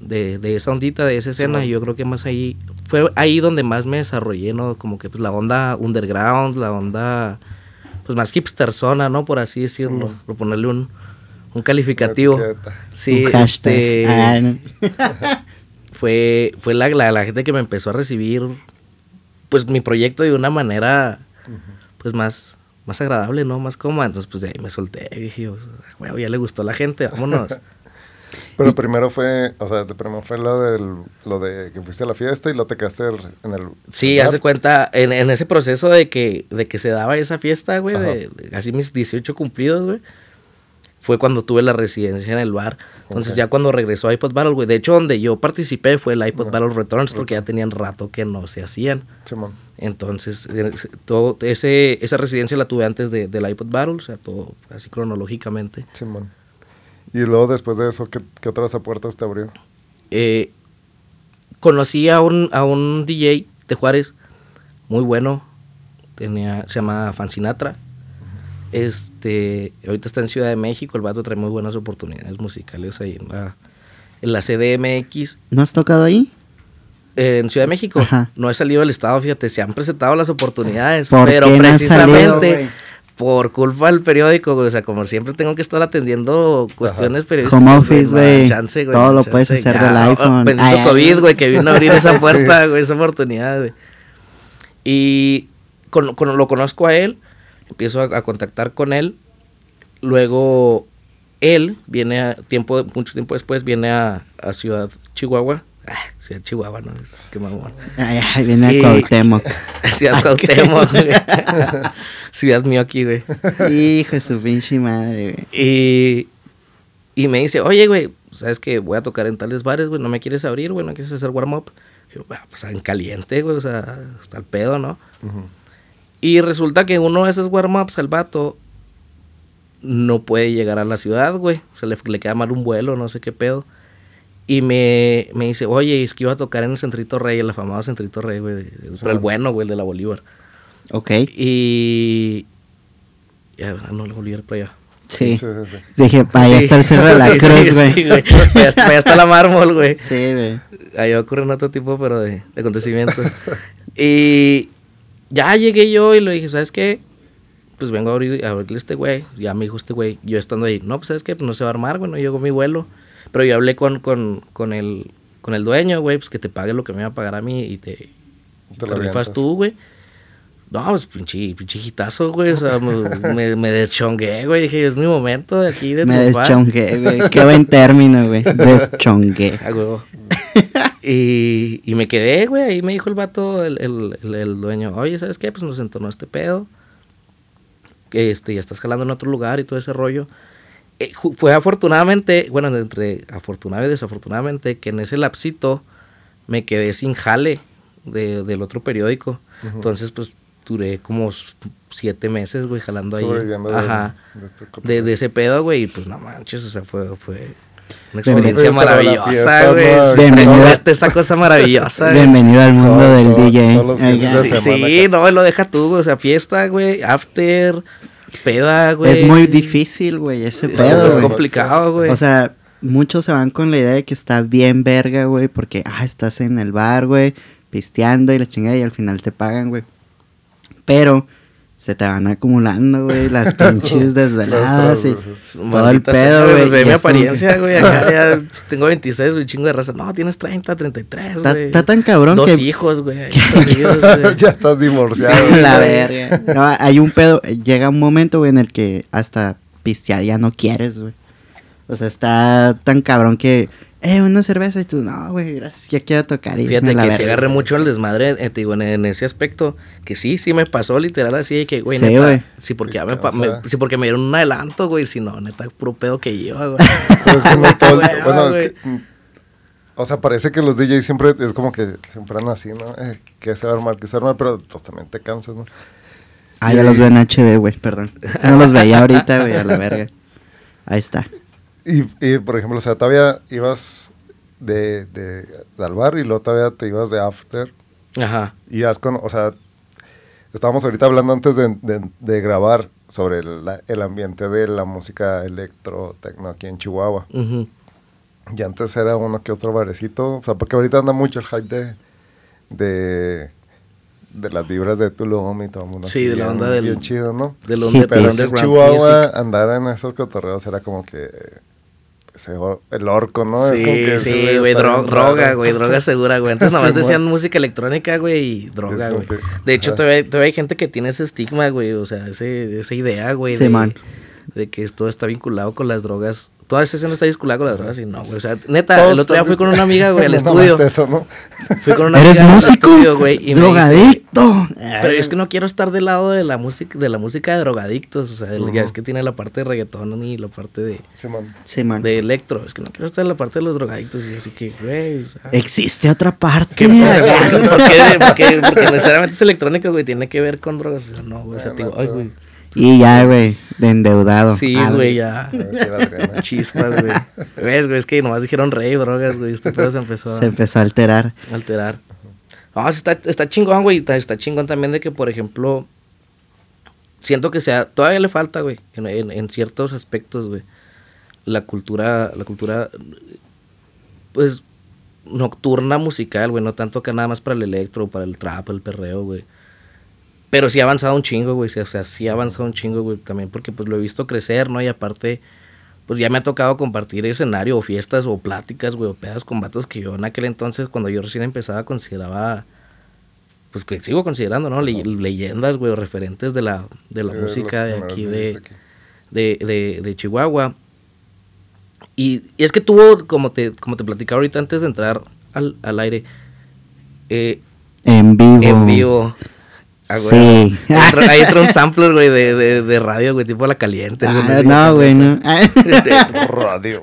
[SPEAKER 3] de, de esa ondita, de esa escena. y yo creo que más ahí, fue ahí donde más me desarrollé, ¿no? Como que pues la onda underground, la onda, pues más hipster zona, ¿no? Por así decirlo,
[SPEAKER 1] Simón.
[SPEAKER 3] por ponerle un, un calificativo. Sí,
[SPEAKER 2] Un
[SPEAKER 3] este, fue, fue la, la, la gente que me empezó a recibir, pues, mi proyecto de una manera, pues, más, más agradable, ¿no? Más cómoda. Entonces, pues, de ahí me solté y dije, bueno, ya le gustó a la gente, vámonos.
[SPEAKER 1] Pero primero fue, o sea, de primero fue lo del, lo de que fuiste a la fiesta y luego te quedaste en el...
[SPEAKER 3] Sí, hace cuenta, en, en ese proceso de que, de que se daba esa fiesta, güey, de, de así mis 18 cumplidos, güey, fue cuando tuve la residencia en el bar. Entonces, ya cuando regresó iPod Battle, güey, de hecho, donde yo participé fue el iPod. Battle Returns, porque ya tenían rato que no se hacían.
[SPEAKER 1] Simón.
[SPEAKER 3] Entonces, eh, todo ese, esa residencia la tuve antes de, del iPod Battle, o sea, todo así cronológicamente.
[SPEAKER 1] Simón. Y luego después de eso, ¿qué, qué otras puertas te abrió?
[SPEAKER 3] Eh, conocí a un, a un DJ de Juárez, muy bueno, tenía, se llama Fancinatra. Este, ahorita está en Ciudad de México, el vato trae muy buenas oportunidades musicales ahí en la, en la CDMX.
[SPEAKER 2] ¿No has tocado ahí?
[SPEAKER 3] En Ciudad de México,
[SPEAKER 2] Ajá.
[SPEAKER 3] no he salido del estado, fíjate, se han presentado las oportunidades,
[SPEAKER 2] ¿Por
[SPEAKER 3] pero
[SPEAKER 2] qué no has salido,
[SPEAKER 3] precisamente por culpa del periódico, güey, o sea, como siempre tengo que estar atendiendo cuestiones periodísticas.
[SPEAKER 2] Home
[SPEAKER 3] güey,
[SPEAKER 2] office, güey.
[SPEAKER 3] chance, güey,
[SPEAKER 2] Todo lo puedes
[SPEAKER 3] chance.
[SPEAKER 2] hacer del
[SPEAKER 3] oh,
[SPEAKER 2] iPhone.
[SPEAKER 3] Bendito
[SPEAKER 2] Ay,
[SPEAKER 3] COVID,
[SPEAKER 2] ay.
[SPEAKER 3] güey, que vino a abrir esa
[SPEAKER 1] Sí.
[SPEAKER 3] puerta, güey, esa oportunidad, güey. Y con, con- lo conozco a él, empiezo a, a contactar con él, luego él viene a tiempo, mucho tiempo después, viene a, a Ciudad Chihuahua. Ah, Ciudad Chihuahua, ¿no? Es- Qué mamón.
[SPEAKER 2] Ay, ay, viene
[SPEAKER 3] Y-
[SPEAKER 2] a Cuauhtémoc.
[SPEAKER 3] Ciudad Cuauhtémoc, güey. Ciudad mío aquí, güey.
[SPEAKER 2] Hijo de su pinche madre, güey.
[SPEAKER 3] Y, y me dice, oye, güey, ¿sabes que voy a tocar en tales bares, güey? ¿No me quieres abrir, güey? ¿No quieres hacer warm-up? Yo, "Ah, pues en caliente, güey, o sea, está el pedo, ¿no?
[SPEAKER 1] Ujú.
[SPEAKER 3] Y resulta que uno de esos warm-ups, el vato, no puede llegar a la ciudad, güey. Se le, le queda mal un vuelo, no sé qué pedo. Y me, me dice, oye, es que iba a tocar en el Centrito Rey, el afamado Centrito Rey, güey. Pero el bueno, güey, el de la Bolívar.
[SPEAKER 2] Ok,
[SPEAKER 3] Y... Ya, no, la Bolívar para allá.
[SPEAKER 2] sí.
[SPEAKER 1] Sí, sí, sí.
[SPEAKER 2] Dije, vaya
[SPEAKER 3] Sí.
[SPEAKER 2] está el Cerro de la Cruz, güey.
[SPEAKER 3] sí, güey. Allá está, allá está la mármol, güey.
[SPEAKER 2] Sí, güey.
[SPEAKER 3] Ahí ocurren otro tipo, pero de, de acontecimientos. y ya llegué yo y le dije, ¿sabes qué? Pues vengo a abrir, a abrirle a este güey. Ya me dijo este güey, yo estando ahí, no, pues ¿sabes qué? Pues no se va a armar, güey, no llegó mi vuelo. Pero yo hablé con, con, con, el, con el dueño, güey, pues que te pague lo que me va a pagar a mí y te,
[SPEAKER 1] Te
[SPEAKER 3] te,
[SPEAKER 1] lo
[SPEAKER 3] rifas tú, güey. No, pues pinche, pinche hitazo, güey. O sea, me, me, me deschongué, güey. Dije, es mi momento de aquí de
[SPEAKER 2] Me
[SPEAKER 3] triunfar.
[SPEAKER 2] deschongué, güey. Qué buen término, güey. Deschongué.
[SPEAKER 3] A huevo. y, y me quedé, güey. Ahí me dijo el vato, el, el, el- el dueño, oye, ¿sabes qué? Pues nos entonó este pedo. Que este, ya estás jalando en otro lugar y todo ese rollo. Eh, fue afortunadamente, bueno, entre afortunado y desafortunadamente, que en ese lapsito me quedé sin jale de- del otro periódico. Entonces, pues, duré como siete meses, güey, jalando ahí.
[SPEAKER 1] Sobreviviendo de-
[SPEAKER 3] Ajá.
[SPEAKER 1] de este
[SPEAKER 3] De, de ese pedo, güey, y pues no manches, o sea, fue, fue una experiencia maravillosa, güey.
[SPEAKER 2] Bienvenido.
[SPEAKER 3] Lograste esa cosa maravillosa, güey.
[SPEAKER 2] Bienvenido al mundo
[SPEAKER 1] Todo-
[SPEAKER 2] del
[SPEAKER 1] todo-
[SPEAKER 2] DJ.
[SPEAKER 1] todos los fines
[SPEAKER 2] Acá.
[SPEAKER 1] de
[SPEAKER 3] Sí,
[SPEAKER 1] semana
[SPEAKER 3] sí, no, lo deja tú, güey, o sea, fiesta, güey, after, peda, güey.
[SPEAKER 2] Es muy difícil, güey, ese
[SPEAKER 3] Es,
[SPEAKER 2] pedo,
[SPEAKER 3] es
[SPEAKER 2] güey.
[SPEAKER 3] complicado, güey.
[SPEAKER 2] O sea, muchos se van con la idea de que está bien verga, güey, porque, ah, estás en el bar, güey, pisteando y la chingada y al final te pagan, güey. Pero se te van acumulando, güey, las pinches desveladas y todo el pedo, güey.
[SPEAKER 3] Ve mi apariencia, güey. Acá ya tengo 26, güey, chingo de raza. No, tienes 30, 33,
[SPEAKER 2] Está,
[SPEAKER 3] güey.
[SPEAKER 2] está tan cabrón
[SPEAKER 3] Dos
[SPEAKER 2] que...
[SPEAKER 3] hijos, güey.
[SPEAKER 1] ya estás divorciado.
[SPEAKER 2] La verga. No, hay un pedo, llega un momento, güey, en el que hasta pistear ya no quieres, güey. O sea, está tan cabrón que, eh, una cerveza y tú, no, güey, gracias, ya quiero tocar. Y
[SPEAKER 3] Fíjate que se
[SPEAKER 2] verga.
[SPEAKER 3] agarré mucho el desmadre, eh, te digo, en, en ese aspecto. Que sí, sí me pasó literal así que, güey,
[SPEAKER 2] Sí,
[SPEAKER 3] neta.
[SPEAKER 2] güey.
[SPEAKER 3] Sí, porque
[SPEAKER 1] Sí,
[SPEAKER 3] ya me,
[SPEAKER 1] o
[SPEAKER 3] pa- me-
[SPEAKER 1] sea.
[SPEAKER 3] Sí, porque me dieron un adelanto, güey. Si no, neta, puro pedo que lleva, güey.
[SPEAKER 1] Pero es que no todo bueno, es que. mm, O sea, parece que los DJs siempre es como que siempre andan así, ¿no? Eh, que se va a armar, que se va a armar, pero pues también te cansas, ¿no?
[SPEAKER 2] Ah, ya los veo en HD, güey, perdón. No los veía ahorita, güey, a la verga. Ahí está.
[SPEAKER 1] Y, y, por ejemplo, o sea, todavía ibas de, de, al bar y luego todavía te ibas de after.
[SPEAKER 3] Ajá.
[SPEAKER 1] Y has con, o sea, estábamos ahorita hablando antes de, de- de grabar sobre el, la- el ambiente de la música electro, tecno aquí en Chihuahua.
[SPEAKER 3] Ujú.
[SPEAKER 1] Y antes era uno que otro barecito, o sea, porque ahorita anda mucho el hype de, de, de las vibras de Tulum y todo el mundo
[SPEAKER 3] Sí,
[SPEAKER 1] así
[SPEAKER 3] de la
[SPEAKER 1] bien-
[SPEAKER 3] onda del-
[SPEAKER 1] bien chido, ¿no?
[SPEAKER 3] Del
[SPEAKER 2] Hippies.
[SPEAKER 3] under,
[SPEAKER 1] Pero en Chihuahua
[SPEAKER 3] music.
[SPEAKER 1] andar en esos cotorreos era como que ese el orco, ¿no?
[SPEAKER 3] Sí,
[SPEAKER 1] es como que
[SPEAKER 3] sí, güey, dro- droga, güey, droga segura, güey. Antes
[SPEAKER 1] Sí,
[SPEAKER 3] nomás decían música electrónica, güey, y droga, güey.
[SPEAKER 1] que-
[SPEAKER 3] De hecho, todavía, todavía hay gente que tiene ese estigma, güey, o sea, ese, esa idea, güey,
[SPEAKER 2] Sí,
[SPEAKER 3] de,
[SPEAKER 2] man.
[SPEAKER 3] de que todo está vinculado con las drogas. Toda esa escena está vinculada con las drogas y no, güey. O sea, neta,
[SPEAKER 1] Todos
[SPEAKER 3] el otro día fui con una amiga, güey, al
[SPEAKER 1] No,
[SPEAKER 3] estudio.
[SPEAKER 1] nomás eso, ¿no?
[SPEAKER 3] Fui con una
[SPEAKER 2] ¿Eres
[SPEAKER 3] amiga al estudio, güey, y me dice,
[SPEAKER 2] ¡Drogadicto!
[SPEAKER 3] pero es que no quiero estar del lado de la música, de la música de drogadictos. O sea, el- ya es que tiene la parte de reggaetón y la parte de.
[SPEAKER 2] Sí, man.
[SPEAKER 3] de electro. Es que no quiero estar en la parte de los drogadictos. Y así que, güey, o sea,
[SPEAKER 2] Existe otra parte.
[SPEAKER 3] ¿Qué pasa? ¿Por qué? ¿Por qué? ¿Por qué? Porque necesariamente es electrónico, güey. Tiene que ver con drogas. O sea, no, güey. O sea, te digo, ay, güey.
[SPEAKER 2] Y ya, güey, de endeudado.
[SPEAKER 3] Sí,
[SPEAKER 2] Ah,
[SPEAKER 3] güey, ya.
[SPEAKER 1] A.
[SPEAKER 3] Chispas, güey. ¿Ves, güey? Es que nomás dijeron rey, drogas, güey. Este pedo se empezó
[SPEAKER 2] Se
[SPEAKER 3] a
[SPEAKER 2] empezó a alterar.
[SPEAKER 3] alterar. No, sí está, está chingón, güey. Está, está chingón también de que, por ejemplo, siento que sea, todavía le falta, güey, en, en- en ciertos aspectos, güey. La cultura, la cultura, pues, nocturna musical, güey. No tanto que nada más para el electro, para el trap, el perreo, güey. Pero sí ha avanzado un chingo, güey. sí, O sea, sí ha avanzado un chingo, güey. También porque, pues, lo he visto crecer, ¿no? Y aparte, pues, ya me ha tocado compartir escenario o fiestas o pláticas, güey, o pedas con vatos que yo en aquel entonces, cuando yo recién empezaba, consideraba... Pues que sigo considerando, ¿no? Le- leyendas, güey, o referentes de la, de la
[SPEAKER 1] Sí,
[SPEAKER 3] música de aquí de,
[SPEAKER 1] aquí.
[SPEAKER 3] de, de, de Chihuahua. Y, y es que tuvo, como te, como te platicaba ahorita antes de entrar al, al aire, eh,
[SPEAKER 2] En vivo.
[SPEAKER 3] en vivo. Ah.
[SPEAKER 2] Sí.
[SPEAKER 3] Ahí entra- Ahí entra un sampler, güey, de, de, de radio, güey, tipo la caliente.
[SPEAKER 2] Ah, no, güey, no.
[SPEAKER 3] De,
[SPEAKER 1] Radio.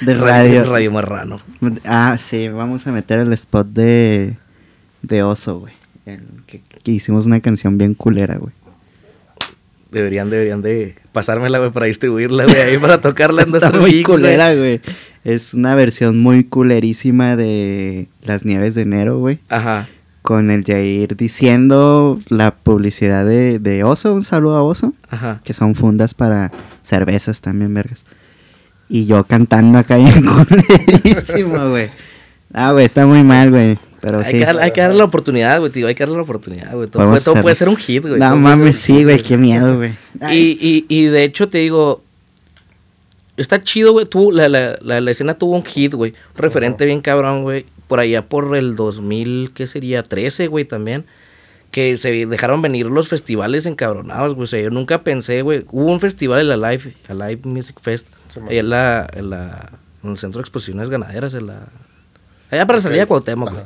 [SPEAKER 2] De
[SPEAKER 3] radio.
[SPEAKER 2] radio.
[SPEAKER 3] Radio Marrano.
[SPEAKER 2] Ah, sí, vamos a meter el spot de, de Oso, güey. El Que, que hicimos una canción bien culera, güey.
[SPEAKER 3] Deberían, deberían de pasármela, güey, para distribuirla, güey, ahí para tocarla en
[SPEAKER 2] Está muy
[SPEAKER 3] gigs,
[SPEAKER 2] culera, güey. Es una versión muy culerísima de Las Nieves de Enero, güey.
[SPEAKER 3] Ajá.
[SPEAKER 2] Con el Jair diciendo la publicidad de, de Oso, un saludo a Oso.
[SPEAKER 3] Ajá.
[SPEAKER 2] que son fundas para cervezas también, vergas. Y yo cantando acá bien culerísimo, güey. Ah, güey, está muy mal, güey. Pero
[SPEAKER 3] Hay,
[SPEAKER 2] sí.
[SPEAKER 3] que darle, hay que darle la oportunidad, güey, tío. Hay que darle la oportunidad, güey. Todo, puede, todo
[SPEAKER 2] hacer-
[SPEAKER 3] puede ser un hit, güey.
[SPEAKER 2] No mames, sí, güey, qué miedo, güey.
[SPEAKER 3] Y, y, y de hecho te digo, está chido, güey. La, la, la escena tuvo un hit, güey. Un referente bien cabrón, güey. Por allá por el 2000, ¿qué sería? 13, güey, también. Que se dejaron venir los festivales encabronados, güey. O sea, yo nunca pensé, güey. Hubo un festival en la Live, a Live Music Fest.
[SPEAKER 1] Sí, man.
[SPEAKER 3] allá en, la, en, la, en el Centro de Exposiciones Ganaderas, en la... Allá para salir a Cuauhtémoc, güey.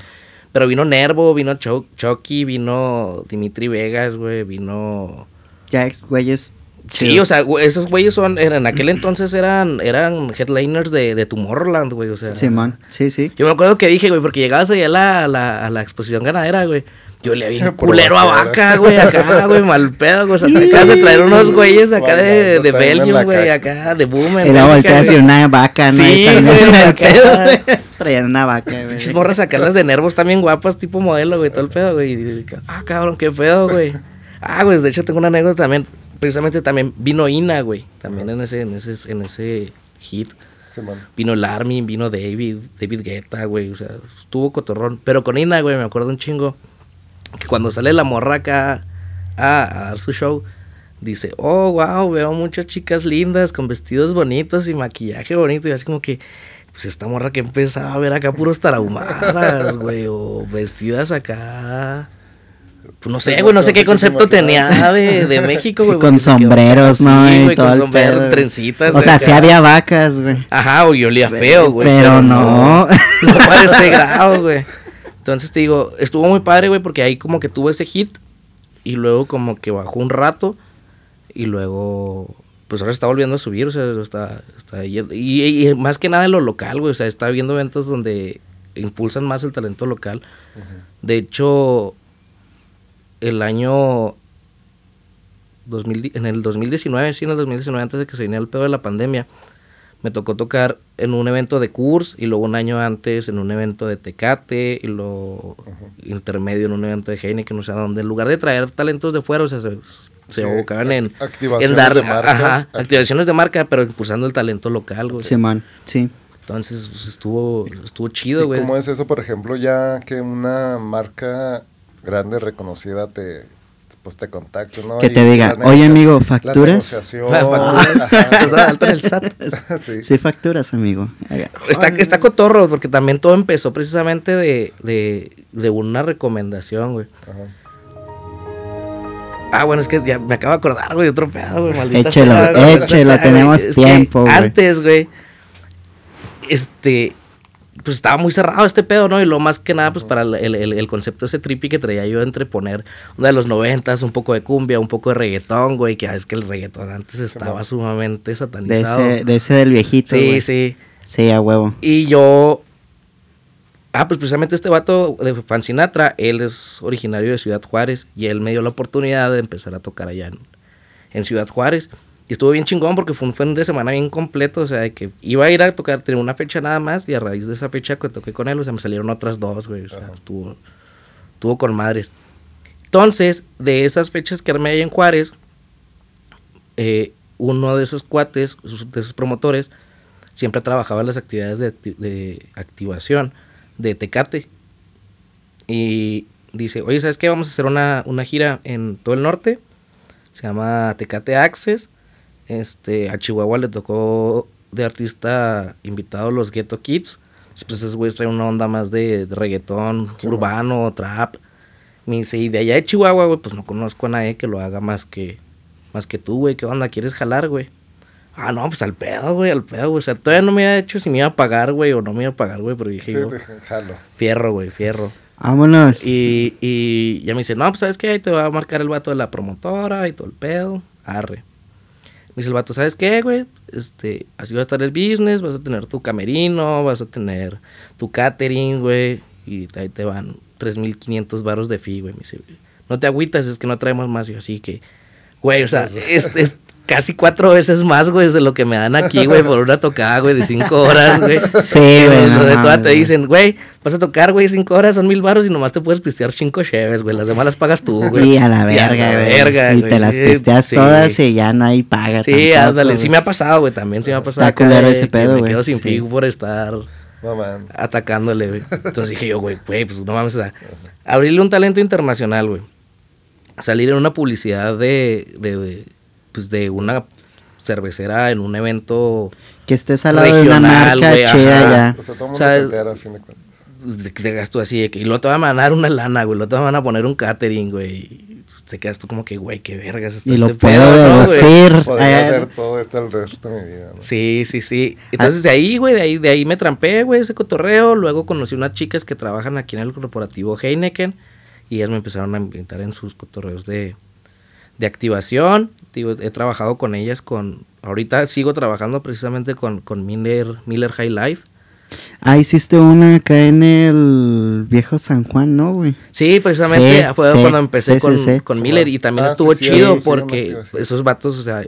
[SPEAKER 3] Pero vino Nervo, vino Cho- Chucky, vino Dimitri Vegas, güey, vino...
[SPEAKER 2] Ya, ex- güeyes
[SPEAKER 3] Sí, o sea, güey, esos güeyes son, en aquel entonces eran, eran headliners de, de Tomorrowland, güey, o sea.
[SPEAKER 2] Simón, sí, sí.
[SPEAKER 3] Yo me acuerdo que dije, güey, porque llegabas ahí a la, a la, a la exposición ganadera, güey. Yo le vi
[SPEAKER 1] Puro
[SPEAKER 3] culero a vaca, güey, acá, güey, mal pedo, güey. O sea, te acabas de traer unos güeyes acá de, de Belgium, güey, acá, de Boomer.
[SPEAKER 2] Y
[SPEAKER 3] güey.
[SPEAKER 2] una vaca, ¿no?
[SPEAKER 3] Sí, güey.
[SPEAKER 2] Traían una vaca, güey.
[SPEAKER 3] Pinches morras sacarlas de nervos también guapas, tipo modelo, güey, todo el pedo, güey. Ah, cabrón, qué pedo, güey. Ah, güey, de hecho tengo una anécdota también. Precisamente también vino Ina, güey. También en ese, en ese, en ese hit. Vino el Armin, vino David, David Guetta, güey. O sea, estuvo cotorrón. Pero con Ina, güey, me acuerdo un chingo. Que cuando sale la morra acá a, a dar su show, dice, oh, wow, veo muchas chicas lindas con vestidos bonitos y maquillaje bonito. Y así como que, pues esta morra que empezaba a ver acá puros tarahumaras, güey. O vestidas acá. Pues no sé, güey, no sé qué concepto tenía de, de México, güey.
[SPEAKER 2] Con sombreros, ¿no?
[SPEAKER 3] así,
[SPEAKER 2] Y
[SPEAKER 3] güey,
[SPEAKER 2] todo
[SPEAKER 3] con sombreros, trencitas.
[SPEAKER 2] O sea, sí había vacas, güey.
[SPEAKER 3] Ajá, güey, olía feo, güey.
[SPEAKER 2] Pero no.
[SPEAKER 3] No para ese grado, güey. Entonces te digo, estuvo muy padre, güey, porque ahí como que tuvo ese hit y luego como que bajó un rato y luego, pues ahora está volviendo a subir, o sea, está, está y más que nada en lo local, güey, o sea, está viendo eventos donde impulsan más el talento local. De hecho, el año 2000 di- en el 2019, sí, en el 2019, antes de que se viniera el pedo de la pandemia, me tocó tocar en un evento de Kurs y luego un año antes en un evento de Tecate y luego intermedio en un evento de Heineken, o sea, donde en lugar de traer talentos de fuera, o sea, se, se
[SPEAKER 1] Sí,
[SPEAKER 3] abocaban en,
[SPEAKER 1] activaciones
[SPEAKER 3] en dar
[SPEAKER 1] de marcas.
[SPEAKER 3] ajá, activaciones de marca, pero impulsando el talento local, güey.
[SPEAKER 2] Simón, sí.
[SPEAKER 3] Entonces, pues, estuvo, estuvo chido,
[SPEAKER 1] ¿Y
[SPEAKER 3] güey.
[SPEAKER 1] cómo es eso, por ejemplo, ya que una marca grande, reconocida, te, pues, te contacte, ¿no?
[SPEAKER 2] Que
[SPEAKER 1] Y
[SPEAKER 2] te diga,
[SPEAKER 1] la
[SPEAKER 2] "Oye, amigo,
[SPEAKER 1] la
[SPEAKER 2] ¿facturas?"
[SPEAKER 1] negociación,
[SPEAKER 3] La factura. en el SAT.
[SPEAKER 1] sí.
[SPEAKER 2] Sí facturas, amigo.
[SPEAKER 3] Está, está cotorro, porque también todo empezó precisamente de, de, de una recomendación, güey.
[SPEAKER 1] Ajá.
[SPEAKER 3] Ah, bueno, es que ya me acabo de acordar, güey, de otro pedo, güey, maldita
[SPEAKER 2] Échelo,
[SPEAKER 3] sea,
[SPEAKER 2] échelo,
[SPEAKER 3] sea,
[SPEAKER 2] tenemos
[SPEAKER 3] Es que
[SPEAKER 2] tiempo, güey.
[SPEAKER 3] Antes, güey, este, pues estaba muy cerrado este pedo, ¿no? Y lo más que nada, pues para el, el, el- concepto ese trippy que traía yo entre poner una de los noventas, un poco de cumbia, un poco de reggaetón, güey, que es que el reggaetón antes estaba sumamente
[SPEAKER 2] De
[SPEAKER 3] satanizado.
[SPEAKER 2] ese, de ese del viejito,
[SPEAKER 3] sí,
[SPEAKER 2] güey.
[SPEAKER 3] sí.
[SPEAKER 2] Sí, a huevo.
[SPEAKER 3] Y yo. Ah, pues precisamente este vato de Fan Sinatra, él es originario de Ciudad Juárez y él me dio la oportunidad de empezar a tocar allá en, en Ciudad Juárez. Y estuvo bien chingón porque fue un fin de semana bien completo, o sea, de que iba a ir a tocar, tenía una fecha nada más y a raíz de esa fecha que toqué con él, o sea, me salieron otras dos, güey, o sea,
[SPEAKER 1] Ajá.
[SPEAKER 3] estuvo, estuvo con madres. Entonces, de esas fechas que armé allá en Juárez, eh, uno de esos cuates, de esos promotores, siempre trabajaba en las actividades de, acti- de activación de Tecate. Y dice, oye, ¿sabes qué? Vamos a hacer una, una gira en todo el norte. Se llama Tecate Access. Este, a Chihuahua le tocó de artista invitado los Ghetto Kids. Pues esos güeyes traen una onda más de, de reggaetón, urbano, trap. Me dice, y de allá de Chihuahua, güey, pues no conozco a nadie que lo haga más que, más que tú, güey. ¿Qué onda? ¿Quieres jalar, güey? Ah, no, pues al pedo, güey, al pedo, güey. O sea, todavía no me había hecho si me iba a pagar, güey, o no me iba a pagar, güey, pero dije
[SPEAKER 1] Sí,
[SPEAKER 3] yo,
[SPEAKER 1] te jalo.
[SPEAKER 3] fierro, güey, fierro.
[SPEAKER 2] Vámonos.
[SPEAKER 3] Y, y ya me dice, no, pues sabes qué, ahí te va a marcar el vato de la promotora y todo el pedo. Arre. Me dice el vato, ¿sabes qué, güey? Este, así va a estar el business, vas a tener tu camerino, vas a tener tu catering, güey. Y ahí te van 3.500 baros de fee, güey. Me dice, no te agüitas, es que no traemos más. Y yo así que, güey, o sea, es, es casi cuatro veces más, güey, de lo que me dan aquí, güey, por una tocada, güey, de cinco horas, güey.
[SPEAKER 2] Sí, güey, no
[SPEAKER 3] Donde todas te dicen, güey, vas a tocar, güey, cinco horas, son mil baros y nomás te puedes pistear cinco cheves, güey. Las demás las pagas tú, güey.
[SPEAKER 2] Y a la
[SPEAKER 3] Y a
[SPEAKER 2] verga,
[SPEAKER 3] la
[SPEAKER 2] güey.
[SPEAKER 3] verga,
[SPEAKER 2] Y
[SPEAKER 3] güey.
[SPEAKER 2] te las
[SPEAKER 3] Sí,
[SPEAKER 2] pisteas
[SPEAKER 3] sí.
[SPEAKER 2] todas y ya no hay paga.
[SPEAKER 3] Sí,
[SPEAKER 2] tampoco,
[SPEAKER 3] ándale, sí me ha pasado, güey, también sí me ha pasado.
[SPEAKER 2] Está culero
[SPEAKER 3] de
[SPEAKER 2] ese pedo,
[SPEAKER 3] Me
[SPEAKER 2] güey,
[SPEAKER 3] quedo sin
[SPEAKER 2] sí.
[SPEAKER 3] fig por estar
[SPEAKER 1] No,
[SPEAKER 3] atacándole, güey. Entonces dije yo, güey, güey, pues no mames, o sea, abrirle un talento internacional, güey. Salir en una publicidad de, de, de, pues de una cervecera en un evento
[SPEAKER 2] Que estés al lado de una
[SPEAKER 3] Regional,
[SPEAKER 2] marca chida ya.
[SPEAKER 1] O sea, todo el
[SPEAKER 3] O
[SPEAKER 1] mundo
[SPEAKER 3] sea,
[SPEAKER 1] se entera a fin de cuentas.
[SPEAKER 3] de, de gasto así, de que, y luego te van a mandar una lana, güey, luego te van a poner un catering, güey. y Te quedas tú como que, güey, qué vergas está
[SPEAKER 2] Y lo
[SPEAKER 3] este
[SPEAKER 2] puedo
[SPEAKER 3] pedo, ¿no.
[SPEAKER 1] Podría
[SPEAKER 2] Eh,
[SPEAKER 1] hacer todo esto el resto de mi vida, ¿no?
[SPEAKER 3] Sí, sí, sí. Entonces de ahí, güey, de ahí, de ahí me trampé, güey, ese cotorreo. Luego conocí unas chicas que trabajan aquí en el corporativo Heineken. Y ellas me empezaron a invitar en sus cotorreos de, de activación. Digo, he trabajado con ellas con... Ahorita sigo trabajando precisamente con, con Miller, Miller High Life.
[SPEAKER 2] Ah, hiciste una acá en el viejo San Juan, ¿no, güey?
[SPEAKER 3] Sí, precisamente
[SPEAKER 2] Sí,
[SPEAKER 3] fue
[SPEAKER 2] sí,
[SPEAKER 3] cuando empecé
[SPEAKER 2] sí,
[SPEAKER 3] con,
[SPEAKER 2] sí, sí.
[SPEAKER 3] con Miller y también
[SPEAKER 1] Ah,
[SPEAKER 3] estuvo
[SPEAKER 1] sí, sí,
[SPEAKER 3] chido porque esos vatos, o sea,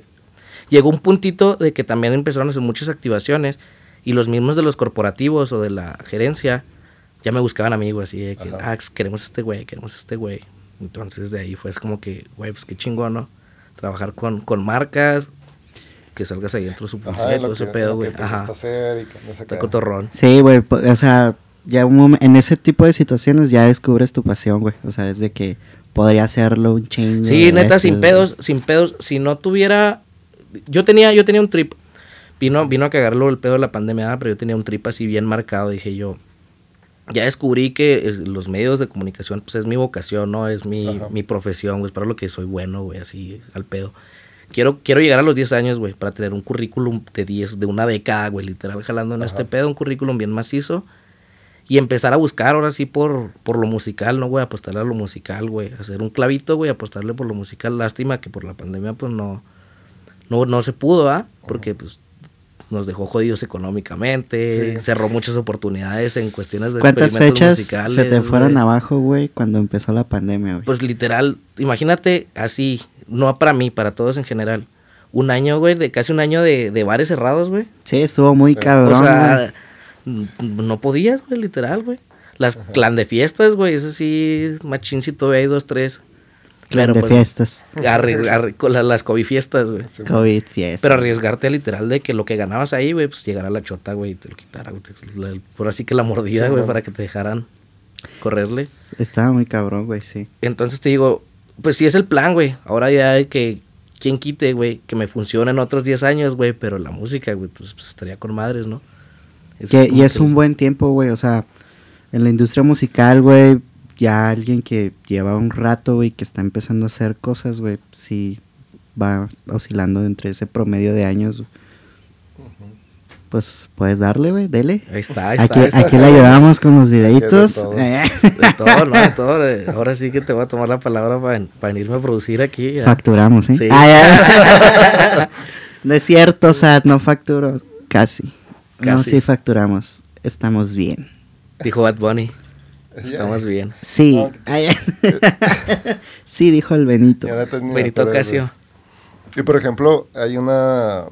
[SPEAKER 3] llegó un puntito de que también empezaron a hacer muchas activaciones y los mismos de los corporativos o de la gerencia ya me buscaban a mí, güey, así de que,
[SPEAKER 1] Ajá.
[SPEAKER 3] ah, queremos este güey, queremos este güey. Entonces de ahí fue es como que, güey, pues qué chingón, ¿no? Trabajar con, con marcas, que salgas ahí dentro de su
[SPEAKER 1] Ajá,
[SPEAKER 3] todo ese pedo, güey. Ajá,
[SPEAKER 1] hacer y
[SPEAKER 3] está cotorrón.
[SPEAKER 2] Sí, güey, o sea, ya un en ese tipo de situaciones ya descubres tu pasión, güey. O sea, es de que podría hacerlo un chingo.
[SPEAKER 3] Sí, neta,
[SPEAKER 2] veces,
[SPEAKER 3] sin
[SPEAKER 2] güey.
[SPEAKER 3] pedos, sin pedos. Si no tuviera. Yo tenía, yo tenía un trip. Vino, vino a cagarlo el pedo de la pandemia, pero yo tenía un trip así bien marcado. Dije yo. Ya descubrí que eh, los medios de comunicación, pues es mi vocación, ¿no? Es mi,
[SPEAKER 1] Ajá.
[SPEAKER 3] mi profesión, güey. Es para lo que soy bueno, güey, así al pedo. Quiero, quiero llegar a los 10 años, güey, para tener un currículum de 10, de una década, güey, literal, jalando en
[SPEAKER 1] Ajá.
[SPEAKER 3] este pedo, un currículum bien macizo. Y empezar a buscar ahora sí por, por lo musical, ¿no, güey? Apostarle a lo musical, güey. Hacer un clavito, güey, apostarle por lo musical. Lástima que por la pandemia, pues no, no, no se pudo, ¿ah? Porque, pues, nos dejó jodidos económicamente.
[SPEAKER 1] Sí.
[SPEAKER 3] Cerró muchas oportunidades en cuestiones de
[SPEAKER 2] ¿Cuántas
[SPEAKER 3] experimentos
[SPEAKER 2] fechas
[SPEAKER 3] musicales.
[SPEAKER 2] se te fueron
[SPEAKER 3] güey.
[SPEAKER 2] abajo, güey, cuando empezó la pandemia, güey?
[SPEAKER 3] Pues literal, imagínate así, no para mí, para todos en general. Un año, güey, de casi un año de, de bares cerrados, güey.
[SPEAKER 2] sí, estuvo muy cabrón,
[SPEAKER 3] O sea, no podías, güey, literal, güey. Las clan de fiestas, güey, eso sí, machincito, hay dos, tres.
[SPEAKER 2] Clan
[SPEAKER 3] Pero,
[SPEAKER 2] de
[SPEAKER 3] pues,
[SPEAKER 2] fiestas.
[SPEAKER 3] las COVID fiestas, güey.
[SPEAKER 2] COVID fiestas.
[SPEAKER 3] Pero arriesgarte literal de que lo que ganabas ahí, güey, pues llegara la chota, güey, y te lo quitara, güey. Por así que la mordida, güey, para que te dejaran correrle.
[SPEAKER 2] Estaba muy cabrón, güey, sí.
[SPEAKER 3] Entonces te digo, pues sí es el plan, güey. Ahora ya hay que, quien quite, güey, que me funcione en otros 10 años, güey, pero la música, güey, pues, pues, estaría con madres, ¿no?
[SPEAKER 2] Que- y es
[SPEAKER 3] que-
[SPEAKER 2] un buen tiempo, güey. O sea, en la industria musical, güey, ya alguien que lleva un rato, güey, que está empezando a hacer cosas, güey, sí va oscilando entre ese promedio de años. Pues puedes darle, güey, dele.
[SPEAKER 3] Ahí está, ahí está.
[SPEAKER 2] Aquí,
[SPEAKER 3] ahí está.
[SPEAKER 2] aquí le ayudamos con los
[SPEAKER 1] de
[SPEAKER 2] videitos.
[SPEAKER 1] todo.
[SPEAKER 2] Eh,
[SPEAKER 3] De todo, ¿no? De todo. de- Ahora sí que te voy a tomar la palabra para, para irme a producir aquí. ya.
[SPEAKER 2] Facturamos, ¿eh?
[SPEAKER 3] Sí.
[SPEAKER 2] Ah, no es cierto, Sad, no facturo. Casi. No,
[SPEAKER 3] Casi.
[SPEAKER 2] sí facturamos. Estamos bien.
[SPEAKER 3] Dijo Bad Bunny. Estamos bien.
[SPEAKER 2] Sí.
[SPEAKER 1] No,
[SPEAKER 2] sí, dijo el Benito.
[SPEAKER 3] Benito Casio.
[SPEAKER 1] Y por ejemplo, hay una.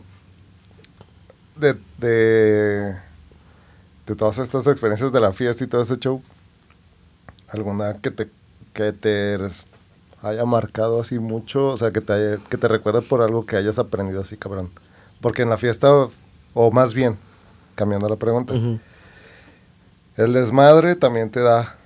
[SPEAKER 1] De, de. De todas estas experiencias de la fiesta y todo este show. ¿Alguna que te, que te haya marcado así mucho? O sea, que te, haya- que te recuerde por algo que hayas aprendido así, cabrón. Porque en la fiesta, o más bien, cambiando la pregunta,
[SPEAKER 3] Ujú,
[SPEAKER 1] el desmadre también te da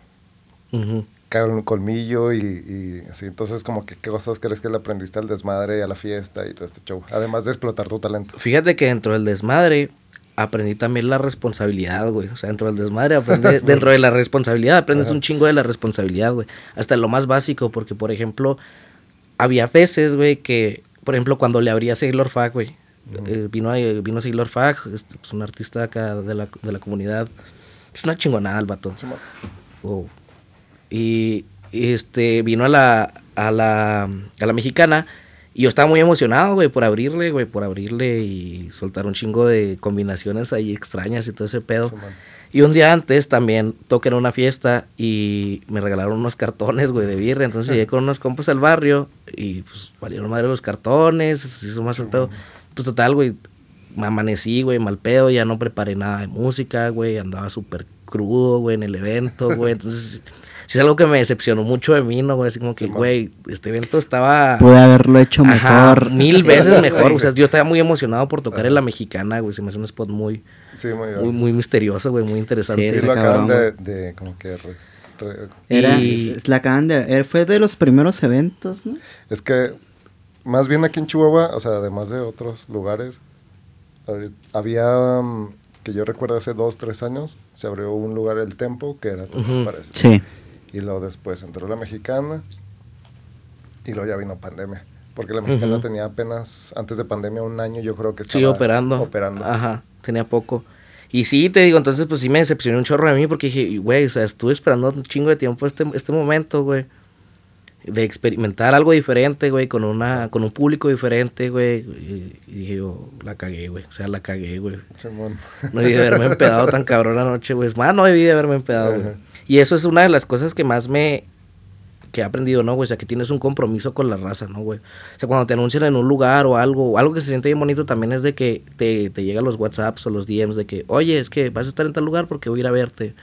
[SPEAKER 3] ujú.
[SPEAKER 1] cabrón, colmillo y, y así. Entonces, como que qué cosas crees que le aprendiste al desmadre y a la fiesta y todo este show. Además de explotar tu talento.
[SPEAKER 3] Fíjate que dentro del desmadre aprendí también la responsabilidad, güey. O sea, dentro del desmadre aprendí, dentro de la responsabilidad aprendes
[SPEAKER 1] Ajá.
[SPEAKER 3] un chingo de la responsabilidad, güey. Hasta lo más básico, porque por ejemplo, había veces, güey, que, por ejemplo, cuando le abría a Sailor Fag, güey. eh, vino, a- vino Sailor Fag, es, es un artista acá de la, de la comunidad. Es una chingonada el vato.
[SPEAKER 1] Sí, mo-
[SPEAKER 3] Wow. Y este vino a la, a la a la mexicana y yo estaba muy emocionado, güey, por abrirle, güey, por abrirle y soltar un chingo de combinaciones ahí extrañas y todo ese pedo.
[SPEAKER 1] sí.
[SPEAKER 3] Y un día antes también toqué en una fiesta y me regalaron unos cartones, güey, de birra. Entonces llegué con unos compas al barrio y pues valieron madre los cartones, se hizo más
[SPEAKER 1] Sí, güey.
[SPEAKER 3] Pues total, güey, me amanecí, güey, mal pedo, ya no preparé nada de música, güey, andaba súper crudo, güey, en el evento, güey. Entonces, sí es algo que me decepcionó mucho de mí, ¿no, güey? Así como que, güey, este evento estaba...
[SPEAKER 2] Pude haberlo hecho
[SPEAKER 3] Ajá,
[SPEAKER 2] mejor.
[SPEAKER 3] mil veces mejor. O sea, yo estaba muy emocionado por tocar en la mexicana, güey. Se me hace un spot muy,
[SPEAKER 1] Sí, muy bien.
[SPEAKER 3] muy, muy misterioso, güey, muy interesante.
[SPEAKER 2] Sí,
[SPEAKER 1] Sí, lo acaban de,
[SPEAKER 2] cabrón,
[SPEAKER 1] de como que... re- re-
[SPEAKER 2] Era,
[SPEAKER 3] Y-
[SPEAKER 2] es- la acaban de, eh, fue de los primeros eventos, ¿no?
[SPEAKER 1] es que, más bien aquí en Chihuahua, o sea, además de otros lugares, había, mm, que yo recuerdo hace dos, tres años, se abrió un lugar, el Tempo, que era parece.
[SPEAKER 2] Sí.
[SPEAKER 1] Y luego después entró la mexicana y luego ya vino pandemia. Porque la mexicana tenía apenas, antes de pandemia, un año yo creo que estaba
[SPEAKER 3] Sí, operando.
[SPEAKER 1] operando.
[SPEAKER 3] Ajá, tenía poco. Y sí, te digo, entonces pues sí me decepcionó un chorro de mí porque dije, güey, o sea, estuve esperando un chingo de tiempo este, este momento, güey. De experimentar algo diferente, güey, con una con un público diferente, güey. Y, y dije yo, la cagué, güey. O sea, la cagué, güey. No debí de haberme empedado tan cabrón anoche, güey. Más no debí de haberme empedado, güey. Y eso es una de las cosas que más me... Que he aprendido, ¿no, güey? O sea, que tienes un compromiso con la raza, ¿no, güey? O sea, cuando te anuncian en un lugar o algo, o algo que se siente bien bonito también es de que te, te llegan los WhatsApps o los DMs de que, oye, es que vas a estar en tal lugar porque voy a ir a verte.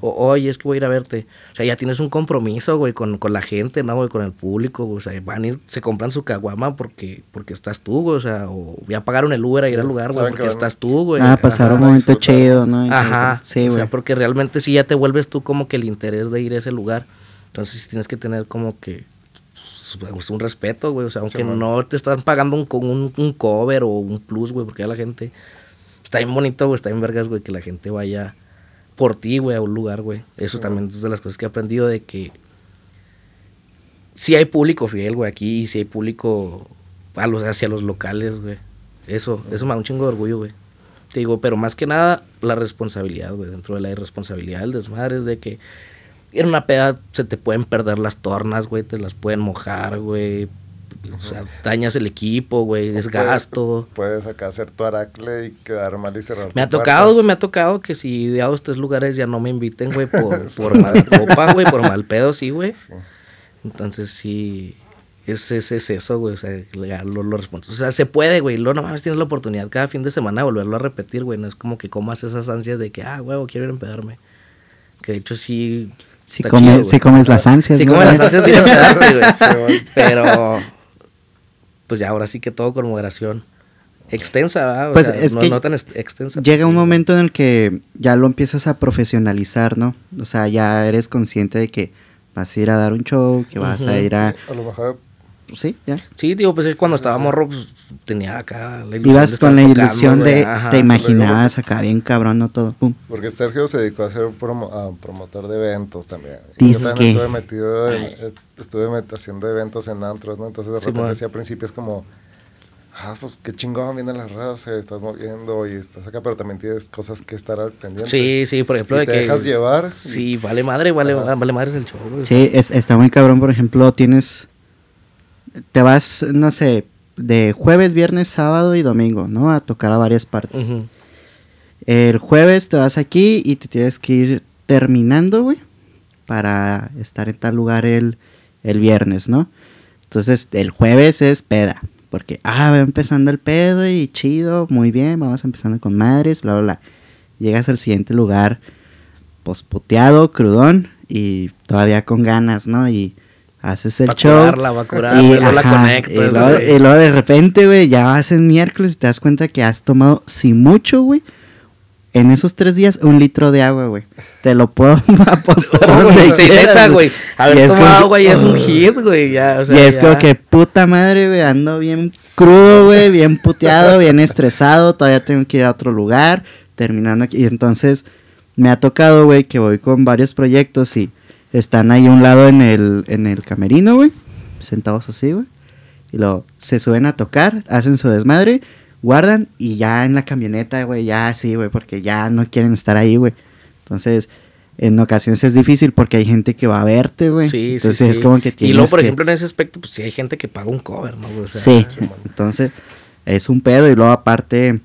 [SPEAKER 3] O, oye, es que voy a ir a verte. O sea, ya tienes un compromiso, güey, con, con la gente, ¿no, güey? Con el público, güey. O sea, van a ir, se compran su caguama porque, porque estás tú, güey. O sea, o ya pagaron el Uber a ir al lugar, güey, porque estás tú, güey.
[SPEAKER 2] Ah, pasar un momento
[SPEAKER 1] disfrutar.
[SPEAKER 2] chido, ¿no?
[SPEAKER 3] Ajá,
[SPEAKER 2] Sí,
[SPEAKER 3] o
[SPEAKER 2] güey.
[SPEAKER 3] sea, porque realmente sí ya te vuelves tú como que el interés de ir a ese lugar. Entonces sí tienes que tener como que pues, un respeto, güey. O sea, aunque no te están pagando un, un, un cover o un plus, güey, porque ya la gente... Está bien bonito, güey, está bien vergas, güey, que la gente vaya por ti, güey, a un lugar, güey. Eso también es de las cosas que he aprendido de que... Sí hay público fiel, güey, aquí. Y sí hay público a los, hacia los locales, güey. Eso, eso me da un chingo de orgullo, güey. Te digo, pero más que nada, la responsabilidad, güey. Dentro de la irresponsabilidad, el desmadre es de que en una peda se te pueden perder las tornas, güey. Te las pueden mojar, güey. O sea, dañas el equipo, güey. Es
[SPEAKER 1] puede-
[SPEAKER 3] gasto.
[SPEAKER 1] Puedes acá hacer tu aracle y quedar mal y cerrar
[SPEAKER 3] Me ha tocado, güey, me ha tocado que si de a dos, tres lugares ya no me inviten, güey, por, por mal copa, güey, por mal pedo, sí, güey.
[SPEAKER 1] Sí.
[SPEAKER 3] Entonces sí, es, es, es eso, güey, o sea, lo, lo respons- O sea, se puede, güey, luego nomás tienes la oportunidad cada fin de semana de volverlo a repetir, güey, no es como que comas esas ansias de que, ah, huevo, quiero ir a empedarme. Que de hecho sí...
[SPEAKER 2] Si, come-
[SPEAKER 3] chido, güey.
[SPEAKER 2] si comes las ansias,
[SPEAKER 3] Sí
[SPEAKER 2] ¿no?
[SPEAKER 3] comes las ansias güey.
[SPEAKER 1] Sí, güey.
[SPEAKER 3] Pero, pues ya ahora sí que todo con moderación. Extensa, ¿verdad? O
[SPEAKER 2] Pues
[SPEAKER 3] sea,
[SPEAKER 2] es
[SPEAKER 3] no,
[SPEAKER 2] que
[SPEAKER 3] no tan extensa.
[SPEAKER 2] Llega
[SPEAKER 3] pues,
[SPEAKER 2] un
[SPEAKER 3] sí.
[SPEAKER 2] momento en el que ya lo empiezas a profesionalizar, ¿no? O sea, ya eres consciente de que vas a ir a dar un show, que vas a ir a...
[SPEAKER 1] A lo mejor
[SPEAKER 2] Sí, ya.
[SPEAKER 3] Sí, digo, pues es cuando estaba morro, pues, tenía acá la ilusión
[SPEAKER 2] Ibas
[SPEAKER 3] de
[SPEAKER 2] con la ilusión
[SPEAKER 3] tocando,
[SPEAKER 2] de...
[SPEAKER 3] ajá.
[SPEAKER 2] Te imaginabas acá bien cabrón, ¿no? Todo. Pum.
[SPEAKER 1] Porque Sergio se dedicó a ser promo- a promotor de eventos también.
[SPEAKER 2] Dice
[SPEAKER 1] Yo también
[SPEAKER 2] que-
[SPEAKER 1] estuve metido en- eh, estuve met- haciendo eventos en antros, ¿no? Entonces de
[SPEAKER 3] Sí,
[SPEAKER 1] repente sí, al principio es como, ah, pues qué chingón viene la raza, estás moviendo y estás acá, pero también tienes cosas que estar al pendiente.
[SPEAKER 3] Sí, sí, por ejemplo,
[SPEAKER 1] Y
[SPEAKER 3] de
[SPEAKER 1] te
[SPEAKER 3] que...
[SPEAKER 1] dejas llevar y-
[SPEAKER 3] Sí, vale madre, vale,
[SPEAKER 1] Ajá.
[SPEAKER 3] vale madre es el show, güey.
[SPEAKER 2] Sí, es- está muy cabrón, por ejemplo, tienes... Te vas, no sé, de jueves, viernes, sábado y domingo, ¿no? A tocar a varias partes. El jueves te vas aquí y te tienes que ir terminando, güey, para estar en tal lugar el, el viernes, ¿no? Entonces, el jueves es peda, porque, ah, va empezando el pedo y chido, muy bien, vamos empezando con madres, bla, bla, bla. Llegas al siguiente lugar, posputeado, crudón y todavía con ganas, ¿no? Y haces el
[SPEAKER 3] Va
[SPEAKER 2] show.
[SPEAKER 3] curarla, va a curarla,
[SPEAKER 2] y,
[SPEAKER 3] la conectas,
[SPEAKER 2] y luego,
[SPEAKER 3] güey.
[SPEAKER 2] y luego de repente, güey, ya en miércoles y te das cuenta que has tomado, si mucho, güey, en esos tres días, un litro de agua, güey. Te lo puedo apostar.
[SPEAKER 3] Oh, güey, sí,
[SPEAKER 2] quieras,
[SPEAKER 3] neta, güey.
[SPEAKER 2] Y
[SPEAKER 3] Haber
[SPEAKER 2] es
[SPEAKER 3] tomado
[SPEAKER 2] como-
[SPEAKER 3] agua ya es un hit, güey. Ya, o sea,
[SPEAKER 2] y es
[SPEAKER 3] ya.
[SPEAKER 2] como que puta madre, güey, ando bien crudo, güey, bien puteado, bien estresado, todavía tengo que ir a otro lugar, terminando aquí. Y entonces me ha tocado, güey, que voy con varios proyectos y están ahí a un lado en el, en el camerino, güey, sentados así, güey. Y luego se suben a tocar, hacen su desmadre, guardan y ya en la camioneta, güey, ya así, güey, porque ya no quieren estar ahí, güey. Entonces, en ocasiones es difícil porque hay gente que va a verte, güey.
[SPEAKER 3] Sí, sí,
[SPEAKER 2] Entonces es
[SPEAKER 3] sí.
[SPEAKER 2] como que
[SPEAKER 3] Y
[SPEAKER 2] tienes
[SPEAKER 3] luego, por
[SPEAKER 2] que-
[SPEAKER 3] ejemplo, en ese aspecto, pues sí hay gente que paga un cover, ¿no? güey? O sea,
[SPEAKER 2] sí, entonces es un pedo y luego aparte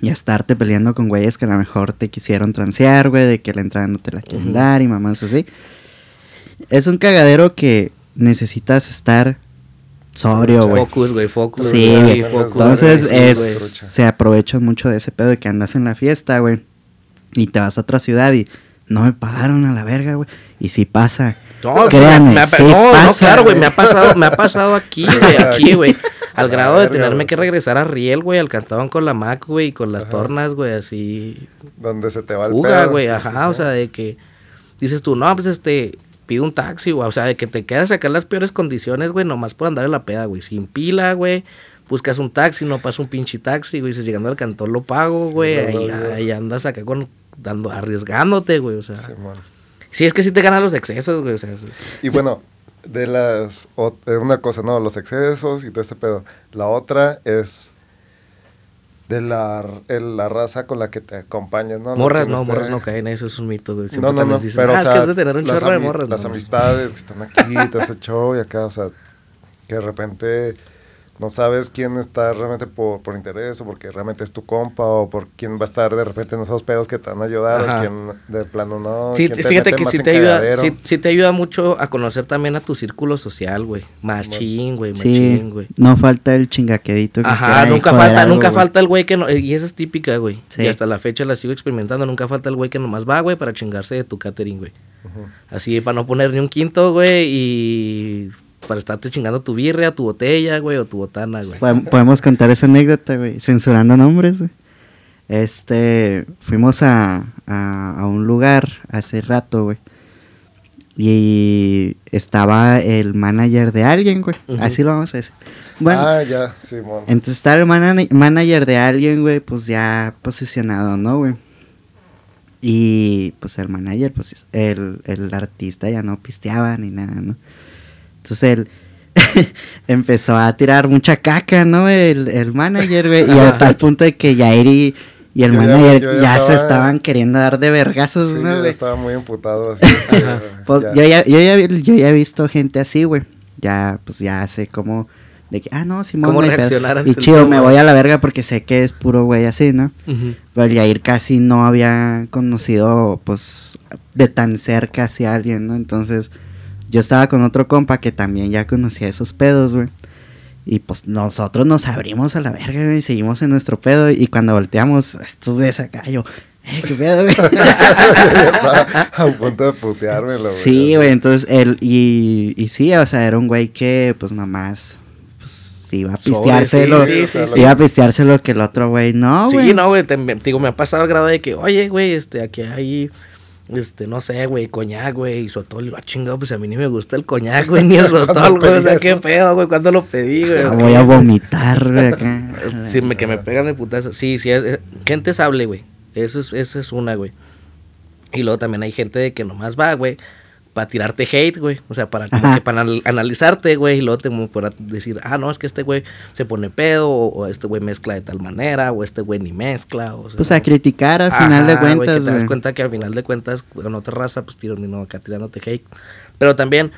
[SPEAKER 2] ya estarte peleando con güeyes que a lo mejor te quisieron transear, güey, de que la entrada no te la quieren dar y mamás así. Es un cagadero que necesitas estar sobrio, güey.
[SPEAKER 3] Focus, güey, focus.
[SPEAKER 2] Sí,
[SPEAKER 3] güey,
[SPEAKER 1] güey.
[SPEAKER 3] focus.
[SPEAKER 2] Entonces
[SPEAKER 3] sí, sí,
[SPEAKER 2] es, se aprovechan mucho de ese pedo de que andas en la fiesta, güey. Y te vas a otra ciudad y no me pagaron a la verga, güey. Y si pasa.
[SPEAKER 3] No,
[SPEAKER 2] Créanme,
[SPEAKER 3] me ha-
[SPEAKER 2] sí
[SPEAKER 3] no, no, claro, güey, me ha pasado, me ha pasado aquí, güey, aquí, güey. Al grado de tenerme que regresar a Riel, güey, al cantaban con la Mac, güey, y con las
[SPEAKER 1] Ajá.
[SPEAKER 3] tornas, güey, así.
[SPEAKER 1] Donde se te va el
[SPEAKER 3] Fuga,
[SPEAKER 1] pedo,
[SPEAKER 3] güey,
[SPEAKER 1] sí,
[SPEAKER 3] ajá,
[SPEAKER 1] sí,
[SPEAKER 3] o
[SPEAKER 1] sí.
[SPEAKER 3] sea, de que dices tú, no, pues este, pide un taxi, güey, o sea, de que te quedas acá en las peores condiciones, güey, nomás por andar en la peda, güey, sin pila, güey. Buscas un taxi, no pasa un pinche taxi, güey. Dices, llegando al cantón lo pago, güey.
[SPEAKER 1] no,
[SPEAKER 3] ahí, andas acá con, dando, arriesgándote, güey. O sea, sí, es que sí te ganan los excesos, güey. O sea, sí.
[SPEAKER 1] Y bueno, de las. o- eh, una cosa, ¿no? Los excesos y todo este pedo. La otra es. De la, el- la raza con la que te acompañas, ¿no?
[SPEAKER 3] Morras no, morras no caen, eso es un mito, güey.
[SPEAKER 1] No,
[SPEAKER 3] Siempre
[SPEAKER 1] no,
[SPEAKER 3] también
[SPEAKER 1] no,
[SPEAKER 3] dicen,
[SPEAKER 1] pero
[SPEAKER 3] ah,
[SPEAKER 1] o
[SPEAKER 3] es
[SPEAKER 1] sea,
[SPEAKER 3] que has de tener un chorro de morras.
[SPEAKER 1] las
[SPEAKER 3] no,
[SPEAKER 1] amistades que están aquí, todo ese show y acá, o sea, que de repente no sabes quién está realmente por, por interés o porque realmente es tu compa o por quién va a estar de repente en esos pedos que te van a ayudar
[SPEAKER 3] Ajá.
[SPEAKER 1] o quién de plano no.
[SPEAKER 3] Sí, fíjate que sí te, ayuda, sí te ayuda mucho a conocer también a tu círculo social, güey. Machín, güey,
[SPEAKER 2] Sí,
[SPEAKER 3] machín, güey.
[SPEAKER 2] no falta el chingaquedito que
[SPEAKER 3] Ajá, nunca falta,
[SPEAKER 2] algo,
[SPEAKER 3] nunca falta el güey que no, y esa es típica, güey.
[SPEAKER 2] Sí.
[SPEAKER 3] Y hasta la fecha la sigo experimentando, nunca falta el güey que nomás va, güey, para chingarse de tu catering, güey. Así, para no poner ni un quinto, güey, y para estarte chingando tu birria, tu botella, güey, o tu botana, güey.
[SPEAKER 2] Podem- Podemos contar esa anécdota, güey, censurando nombres, güey. Este, fuimos a, a, a un lugar hace rato, güey. Y estaba el manager de alguien, güey. Así lo vamos a decir. Bueno,
[SPEAKER 1] Ah, ya, Simón.
[SPEAKER 2] entonces está el mana- manager de alguien, güey, pues ya posicionado, ¿no, güey? Y pues el manager, pues el, el artista ya no pisteaba ni nada, ¿no? Entonces él empezó a tirar mucha caca, ¿no? El, el manager, güey. Y a tal punto de que Yair y, el
[SPEAKER 1] Yo
[SPEAKER 2] manager ya,
[SPEAKER 1] ya
[SPEAKER 2] se
[SPEAKER 1] estaba-
[SPEAKER 2] estaban queriendo dar de vergazos,
[SPEAKER 1] Sí,
[SPEAKER 2] ¿no,
[SPEAKER 1] yo estaba muy emputado así.
[SPEAKER 2] Pues
[SPEAKER 1] ya.
[SPEAKER 2] yo ya, yo, ya, yo ya he visto gente así, güey. Ya, pues ya sé cómo... De que, ah, no, Simón,
[SPEAKER 3] Cómo
[SPEAKER 2] no
[SPEAKER 3] reaccionar
[SPEAKER 2] Y chido, me voy a la verga porque sé que es puro güey así, ¿no?
[SPEAKER 3] Ujú.
[SPEAKER 2] Pero el Yair casi no había conocido, pues, de tan cerca hacia alguien, ¿no? Entonces, yo estaba con otro compa que también ya conocía esos pedos, güey. Y pues nosotros nos abrimos a la verga, güey, y seguimos en nuestro pedo. Y cuando volteamos, estos güeyes acá, yo, eh, qué pedo, güey.
[SPEAKER 1] A punto de puteármelo, güey.
[SPEAKER 2] Sí, güey, entonces él, y, y sí, o sea, era un güey que, pues, nomás, pues, sí iba a pisteárselo.
[SPEAKER 3] sí, sí, sí,
[SPEAKER 2] Iba a pisteárselo que el otro güey, no, güey.
[SPEAKER 3] Sí, no, güey, te- digo, me ha pasado el grado de que, oye, güey, este, aquí hay, este, no sé, güey, coñac, güey, y sotol, y lo ah, chingado, pues a mí ni me gusta el coñac, güey, ni el sotol, güey, o sea, qué pedo, güey, ¿cuándo lo pedí, güey?
[SPEAKER 2] Ah, voy a vomitar, güey.
[SPEAKER 3] Sí, me, que me pegan de putazo. Sí, sí, es, es- gente sable, güey. Eso es, esa es una, güey. Y luego también hay gente de que nomás va, güey, para tirarte hate, güey. O sea, para como que para anal- analizarte, güey, y luego te como para decir, ah, no, es que este güey se pone pedo, o, o este güey mezcla de tal manera, o este güey ni mezcla. O sea,
[SPEAKER 2] Pues a criticar al final de
[SPEAKER 3] Ajá,
[SPEAKER 2] cuentas,
[SPEAKER 3] te das cuenta que al final de cuentas, con otra raza, pues tiro no acá tirándote hate. Pero también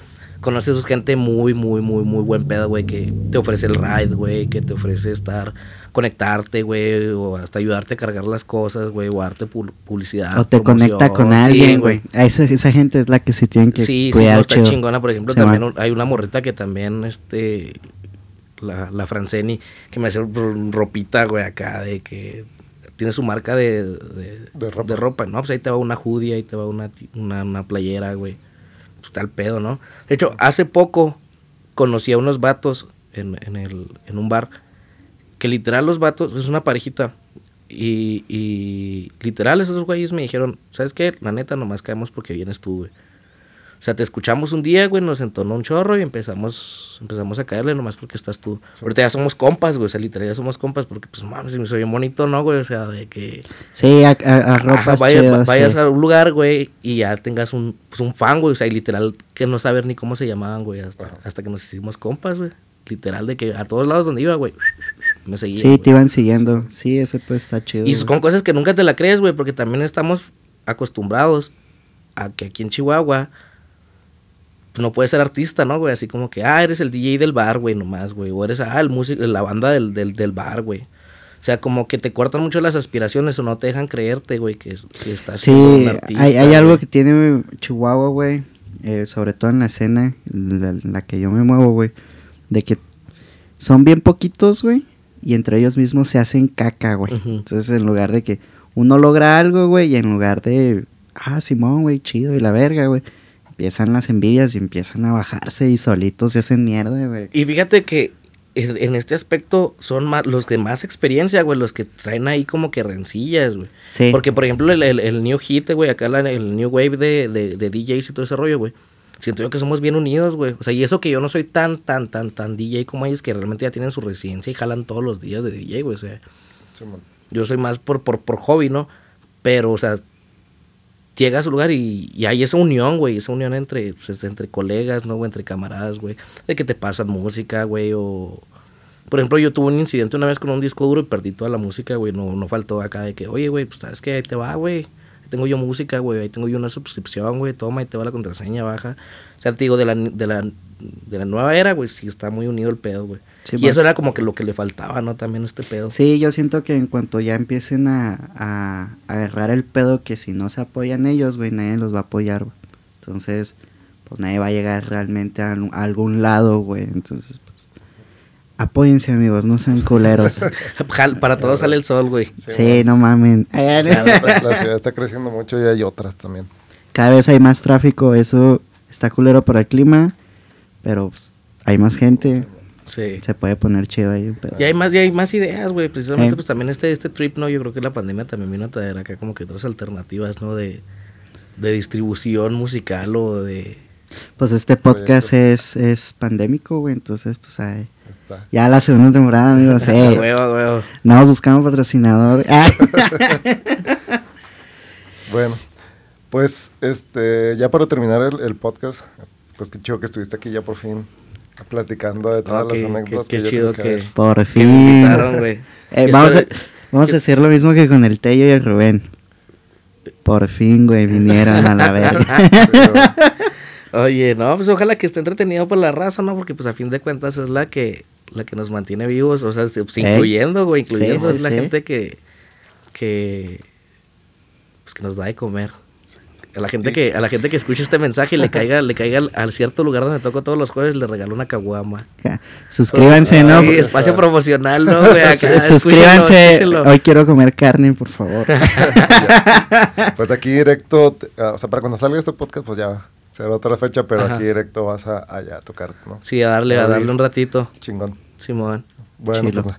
[SPEAKER 3] conoces gente muy, muy, muy, muy buen pedo, güey, que te ofrece el ride, güey, que te ofrece estar, conectarte, güey, o hasta ayudarte a cargar las cosas, güey, o darte pu- publicidad.
[SPEAKER 2] O te conecta con.
[SPEAKER 3] Sí,
[SPEAKER 2] alguien, güey. A esa, esa gente es la que se tienen que
[SPEAKER 3] Sí, sí,
[SPEAKER 2] cuidar
[SPEAKER 3] no, está
[SPEAKER 2] chido.
[SPEAKER 3] chingona. Por ejemplo,
[SPEAKER 2] Se
[SPEAKER 3] también
[SPEAKER 2] va.
[SPEAKER 3] hay una morrita que también, este, la, la Franceni, que me hace ropita, güey, acá, de que tiene su marca de, de,
[SPEAKER 1] De ropa.
[SPEAKER 3] de ropa, ¿no? Pues ahí te va una hoodie, ahí te va una, una, una playera, güey. Pues está el pedo, ¿no? De hecho, hace poco conocí a unos vatos en, en, el, en un bar, que literal los vatos, es una parejita, y, y literal esos güeyes me dijeron, ¿sabes qué? La neta, nomás caemos porque vienes tú, güey. O sea, te escuchamos un día, güey, nos entonó un chorro y empezamos empezamos a caerle nomás porque estás tú. Ahorita ya somos compas, güey, o sea, literal ya somos compas porque, pues, mames, se me hizo bien bonito, ¿no, güey? O sea, de que
[SPEAKER 2] Sí, a, a, a ropas
[SPEAKER 3] ajá, vaya-
[SPEAKER 2] chidas,
[SPEAKER 3] vayas
[SPEAKER 2] sí.
[SPEAKER 3] a un lugar, güey, y ya tengas un, pues, un fan, güey, o sea, y literal que no saber ni cómo se llamaban, güey, hasta,
[SPEAKER 1] Ajá.
[SPEAKER 3] hasta que nos hicimos compas, güey. Literal de que a todos lados donde iba, güey, me seguían.
[SPEAKER 2] Sí, te iban siguiendo. Sí, ese pues está chido.
[SPEAKER 3] Y con cosas que nunca te la crees, güey, porque también estamos acostumbrados a que aquí en Chihuahua no puedes ser artista, ¿no, güey? Así como que, ah, eres el DJ del bar, güey, nomás, güey. O eres, ah, el músico, la banda del, del, del bar, güey. O sea, como que te cortan mucho las aspiraciones o no te dejan creerte, güey, que, que estás siendo un artista.
[SPEAKER 2] hay, hay algo que tiene Chihuahua, güey, eh, sobre todo en la escena en la, que yo me muevo, güey, de que son bien poquitos, güey, y entre ellos mismos se hacen caca, güey. Entonces, en lugar de que uno logra algo, güey, y en lugar de, ah, Simón, güey, chido, y la verga, güey, empiezan las envidias y empiezan a bajarse y solitos se hacen mierda, güey.
[SPEAKER 3] Y fíjate que en, en este aspecto son más, los de más experiencia, güey, los que traen ahí como que rencillas, güey.
[SPEAKER 2] Sí.
[SPEAKER 3] Porque, por ejemplo, el, el, el New Hit, güey, acá la- el New Wave de, de, de DJs y todo ese rollo, güey. Siento yo que somos bien unidos, güey. O sea, y eso que yo no soy tan, tan, tan, tan DJ como ellos, que realmente ya tienen su residencia y jalan todos los días de DJ, güey. O sea, yo soy más por, por, por hobby, ¿no? Pero, o sea, llega a su lugar y, hay esa unión, güey. Esa unión entre, pues, entre colegas, ¿no? Entre camaradas, güey. De que te pasan música, güey, o... Por ejemplo, yo tuve un incidente una vez con un disco duro y perdí toda la música, güey. No, no faltó acá de que, oye, güey, pues sabes que ahí te va, güey. Ahí tengo yo música, güey. Ahí tengo yo una suscripción, güey. Toma, ahí te va la contraseña, baja. O sea, te digo, de la, de la, de la nueva era, güey, sí está muy unido el pedo, güey.
[SPEAKER 2] Sí,
[SPEAKER 3] y eso era como que lo que le faltaba, ¿no? También este pedo.
[SPEAKER 2] Sí, yo siento que en cuanto ya empiecen a, a, a agarrar el pedo que si no se apoyan ellos, güey, nadie los va a apoyar, güey. Entonces, pues nadie va a llegar realmente a, a algún lado, güey. Entonces, pues, apóyense, amigos, no sean culeros.
[SPEAKER 3] Para todos sale el sol, güey.
[SPEAKER 2] Sí, no mamen.
[SPEAKER 1] La ciudad está creciendo mucho y hay otras también.
[SPEAKER 2] Cada vez hay más tráfico, eso está culero para el clima, pero pues, hay más gente,
[SPEAKER 3] Sí.
[SPEAKER 2] se puede poner chido ahí. un pedo.
[SPEAKER 3] Y hay más, y hay más ideas, güey. Precisamente,
[SPEAKER 2] Eh.
[SPEAKER 3] pues también este, este trip, ¿no? Yo creo que la pandemia también vino a traer acá como que otras alternativas, ¿no? De, de distribución musical o de...
[SPEAKER 2] Pues este podcast es, es pandémico, güey, entonces pues ay, ya la segunda temporada, amigos, eh,
[SPEAKER 3] huevo, huevo.
[SPEAKER 2] Andamos buscando patrocinador. Ah,
[SPEAKER 1] Bueno, pues este, ya para terminar el, el podcast, pues qué chido que estuviste aquí ya por fin platicando de todas
[SPEAKER 3] Ah,
[SPEAKER 1] las anécdotas
[SPEAKER 3] qué- qué
[SPEAKER 1] que
[SPEAKER 3] chido que-
[SPEAKER 1] que-
[SPEAKER 2] por
[SPEAKER 3] Que
[SPEAKER 2] fin.
[SPEAKER 3] me invitaron, güey.
[SPEAKER 2] Eh, vamos, a, vamos a hacer lo mismo que con el Tello y el Rubén. Por fin, güey, vinieron a la verga.
[SPEAKER 3] Oye, no, pues ojalá que esté entretenido por la raza, ¿no? Porque pues a fin de cuentas es la que la que nos mantiene vivos, o sea, pues,
[SPEAKER 2] Ey.
[SPEAKER 3] incluyendo, güey, incluyendo
[SPEAKER 2] Sí, sí,
[SPEAKER 3] es la
[SPEAKER 2] sí.
[SPEAKER 3] gente que que pues que nos da de comer. A la gente que a la gente que escucha este mensaje y le caiga le caiga al, al cierto lugar donde toco todos los jueves le regalo una caguama.
[SPEAKER 2] Suscríbanse, ¿no?
[SPEAKER 3] Sí, espacio promocional, ¿no? güey? Acá,
[SPEAKER 2] Sí,
[SPEAKER 3] escúchenlo,
[SPEAKER 2] Suscríbanse.
[SPEAKER 3] escúchenlo.
[SPEAKER 2] Hoy quiero comer carne, por favor.
[SPEAKER 1] Pues aquí directo, ah, o sea, para cuando salga este podcast, pues ya será otra fecha, pero
[SPEAKER 3] Ajá.
[SPEAKER 1] aquí directo vas a allá a tocar, ¿no?
[SPEAKER 3] Sí, a darle a darle un ratito,
[SPEAKER 1] Chingón.
[SPEAKER 3] Simón.
[SPEAKER 1] Bueno,
[SPEAKER 2] Chilo.
[SPEAKER 1] pues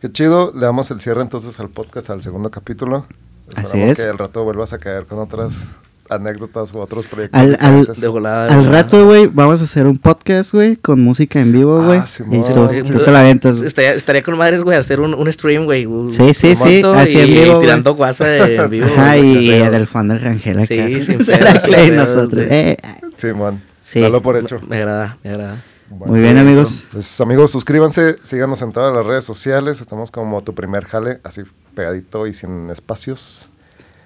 [SPEAKER 1] qué chido. Le damos el cierre entonces al podcast, al segundo capítulo.
[SPEAKER 2] Así
[SPEAKER 1] Esperamos
[SPEAKER 2] es.
[SPEAKER 1] que al rato vuelvas a caer con otras anécdotas u otros proyectos.
[SPEAKER 2] Al- al-
[SPEAKER 1] diferentes.
[SPEAKER 3] De volada. de
[SPEAKER 2] Al
[SPEAKER 3] volada.
[SPEAKER 2] rato, güey, vamos a hacer un podcast, güey, con música en vivo,
[SPEAKER 1] Ah,
[SPEAKER 2] güey.
[SPEAKER 1] Simón.
[SPEAKER 2] y tú,
[SPEAKER 3] Sí,
[SPEAKER 2] tú te la aventas. güey.
[SPEAKER 3] Estaría, estaría con madres, güey, hacer un, un stream, güey.
[SPEAKER 2] Sí, sí, sí, así en
[SPEAKER 3] y,
[SPEAKER 2] vivo, güey.
[SPEAKER 3] tirando guasa en vivo.
[SPEAKER 2] Ajá, y del fondo el Rangel acá.
[SPEAKER 3] Sí, sin pedos,
[SPEAKER 2] nosotros. Eh,
[SPEAKER 1] Simón.
[SPEAKER 2] Sí.
[SPEAKER 1] Dalo por hecho.
[SPEAKER 3] Me agrada, me agrada.
[SPEAKER 1] Bueno,
[SPEAKER 2] Muy bien, amigos.
[SPEAKER 1] Pues amigos, suscríbanse, síganos en todas las redes sociales. Estamos como tu primer jale, así pegadito y sin espacios.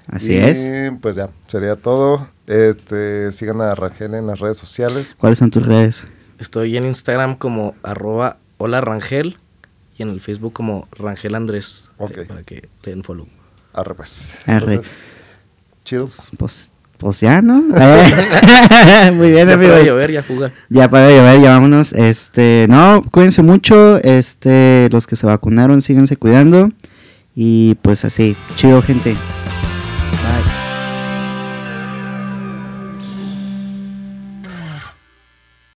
[SPEAKER 2] Así
[SPEAKER 1] Y,
[SPEAKER 2] es.
[SPEAKER 1] Pues ya, sería todo. Este, sigan a Rangel en las redes sociales.
[SPEAKER 2] ¿Cuáles son tus redes?
[SPEAKER 3] Estoy en Instagram como arroba hola Rangel y en el Facebook como Rangel Andrés.
[SPEAKER 1] Ok.
[SPEAKER 3] eh, Para que le den follow.
[SPEAKER 1] Arre pues.
[SPEAKER 2] Arre.
[SPEAKER 1] Entonces, chido.
[SPEAKER 2] Pues, pues ya, ¿no? Muy bien,
[SPEAKER 3] Ya para
[SPEAKER 2] amigos.
[SPEAKER 3] llover, ya fuga.
[SPEAKER 2] Ya para llover, ya vámonos. Este, no, cuídense mucho. Este, los que se vacunaron, síganse cuidando. Y pues así, chido, gente.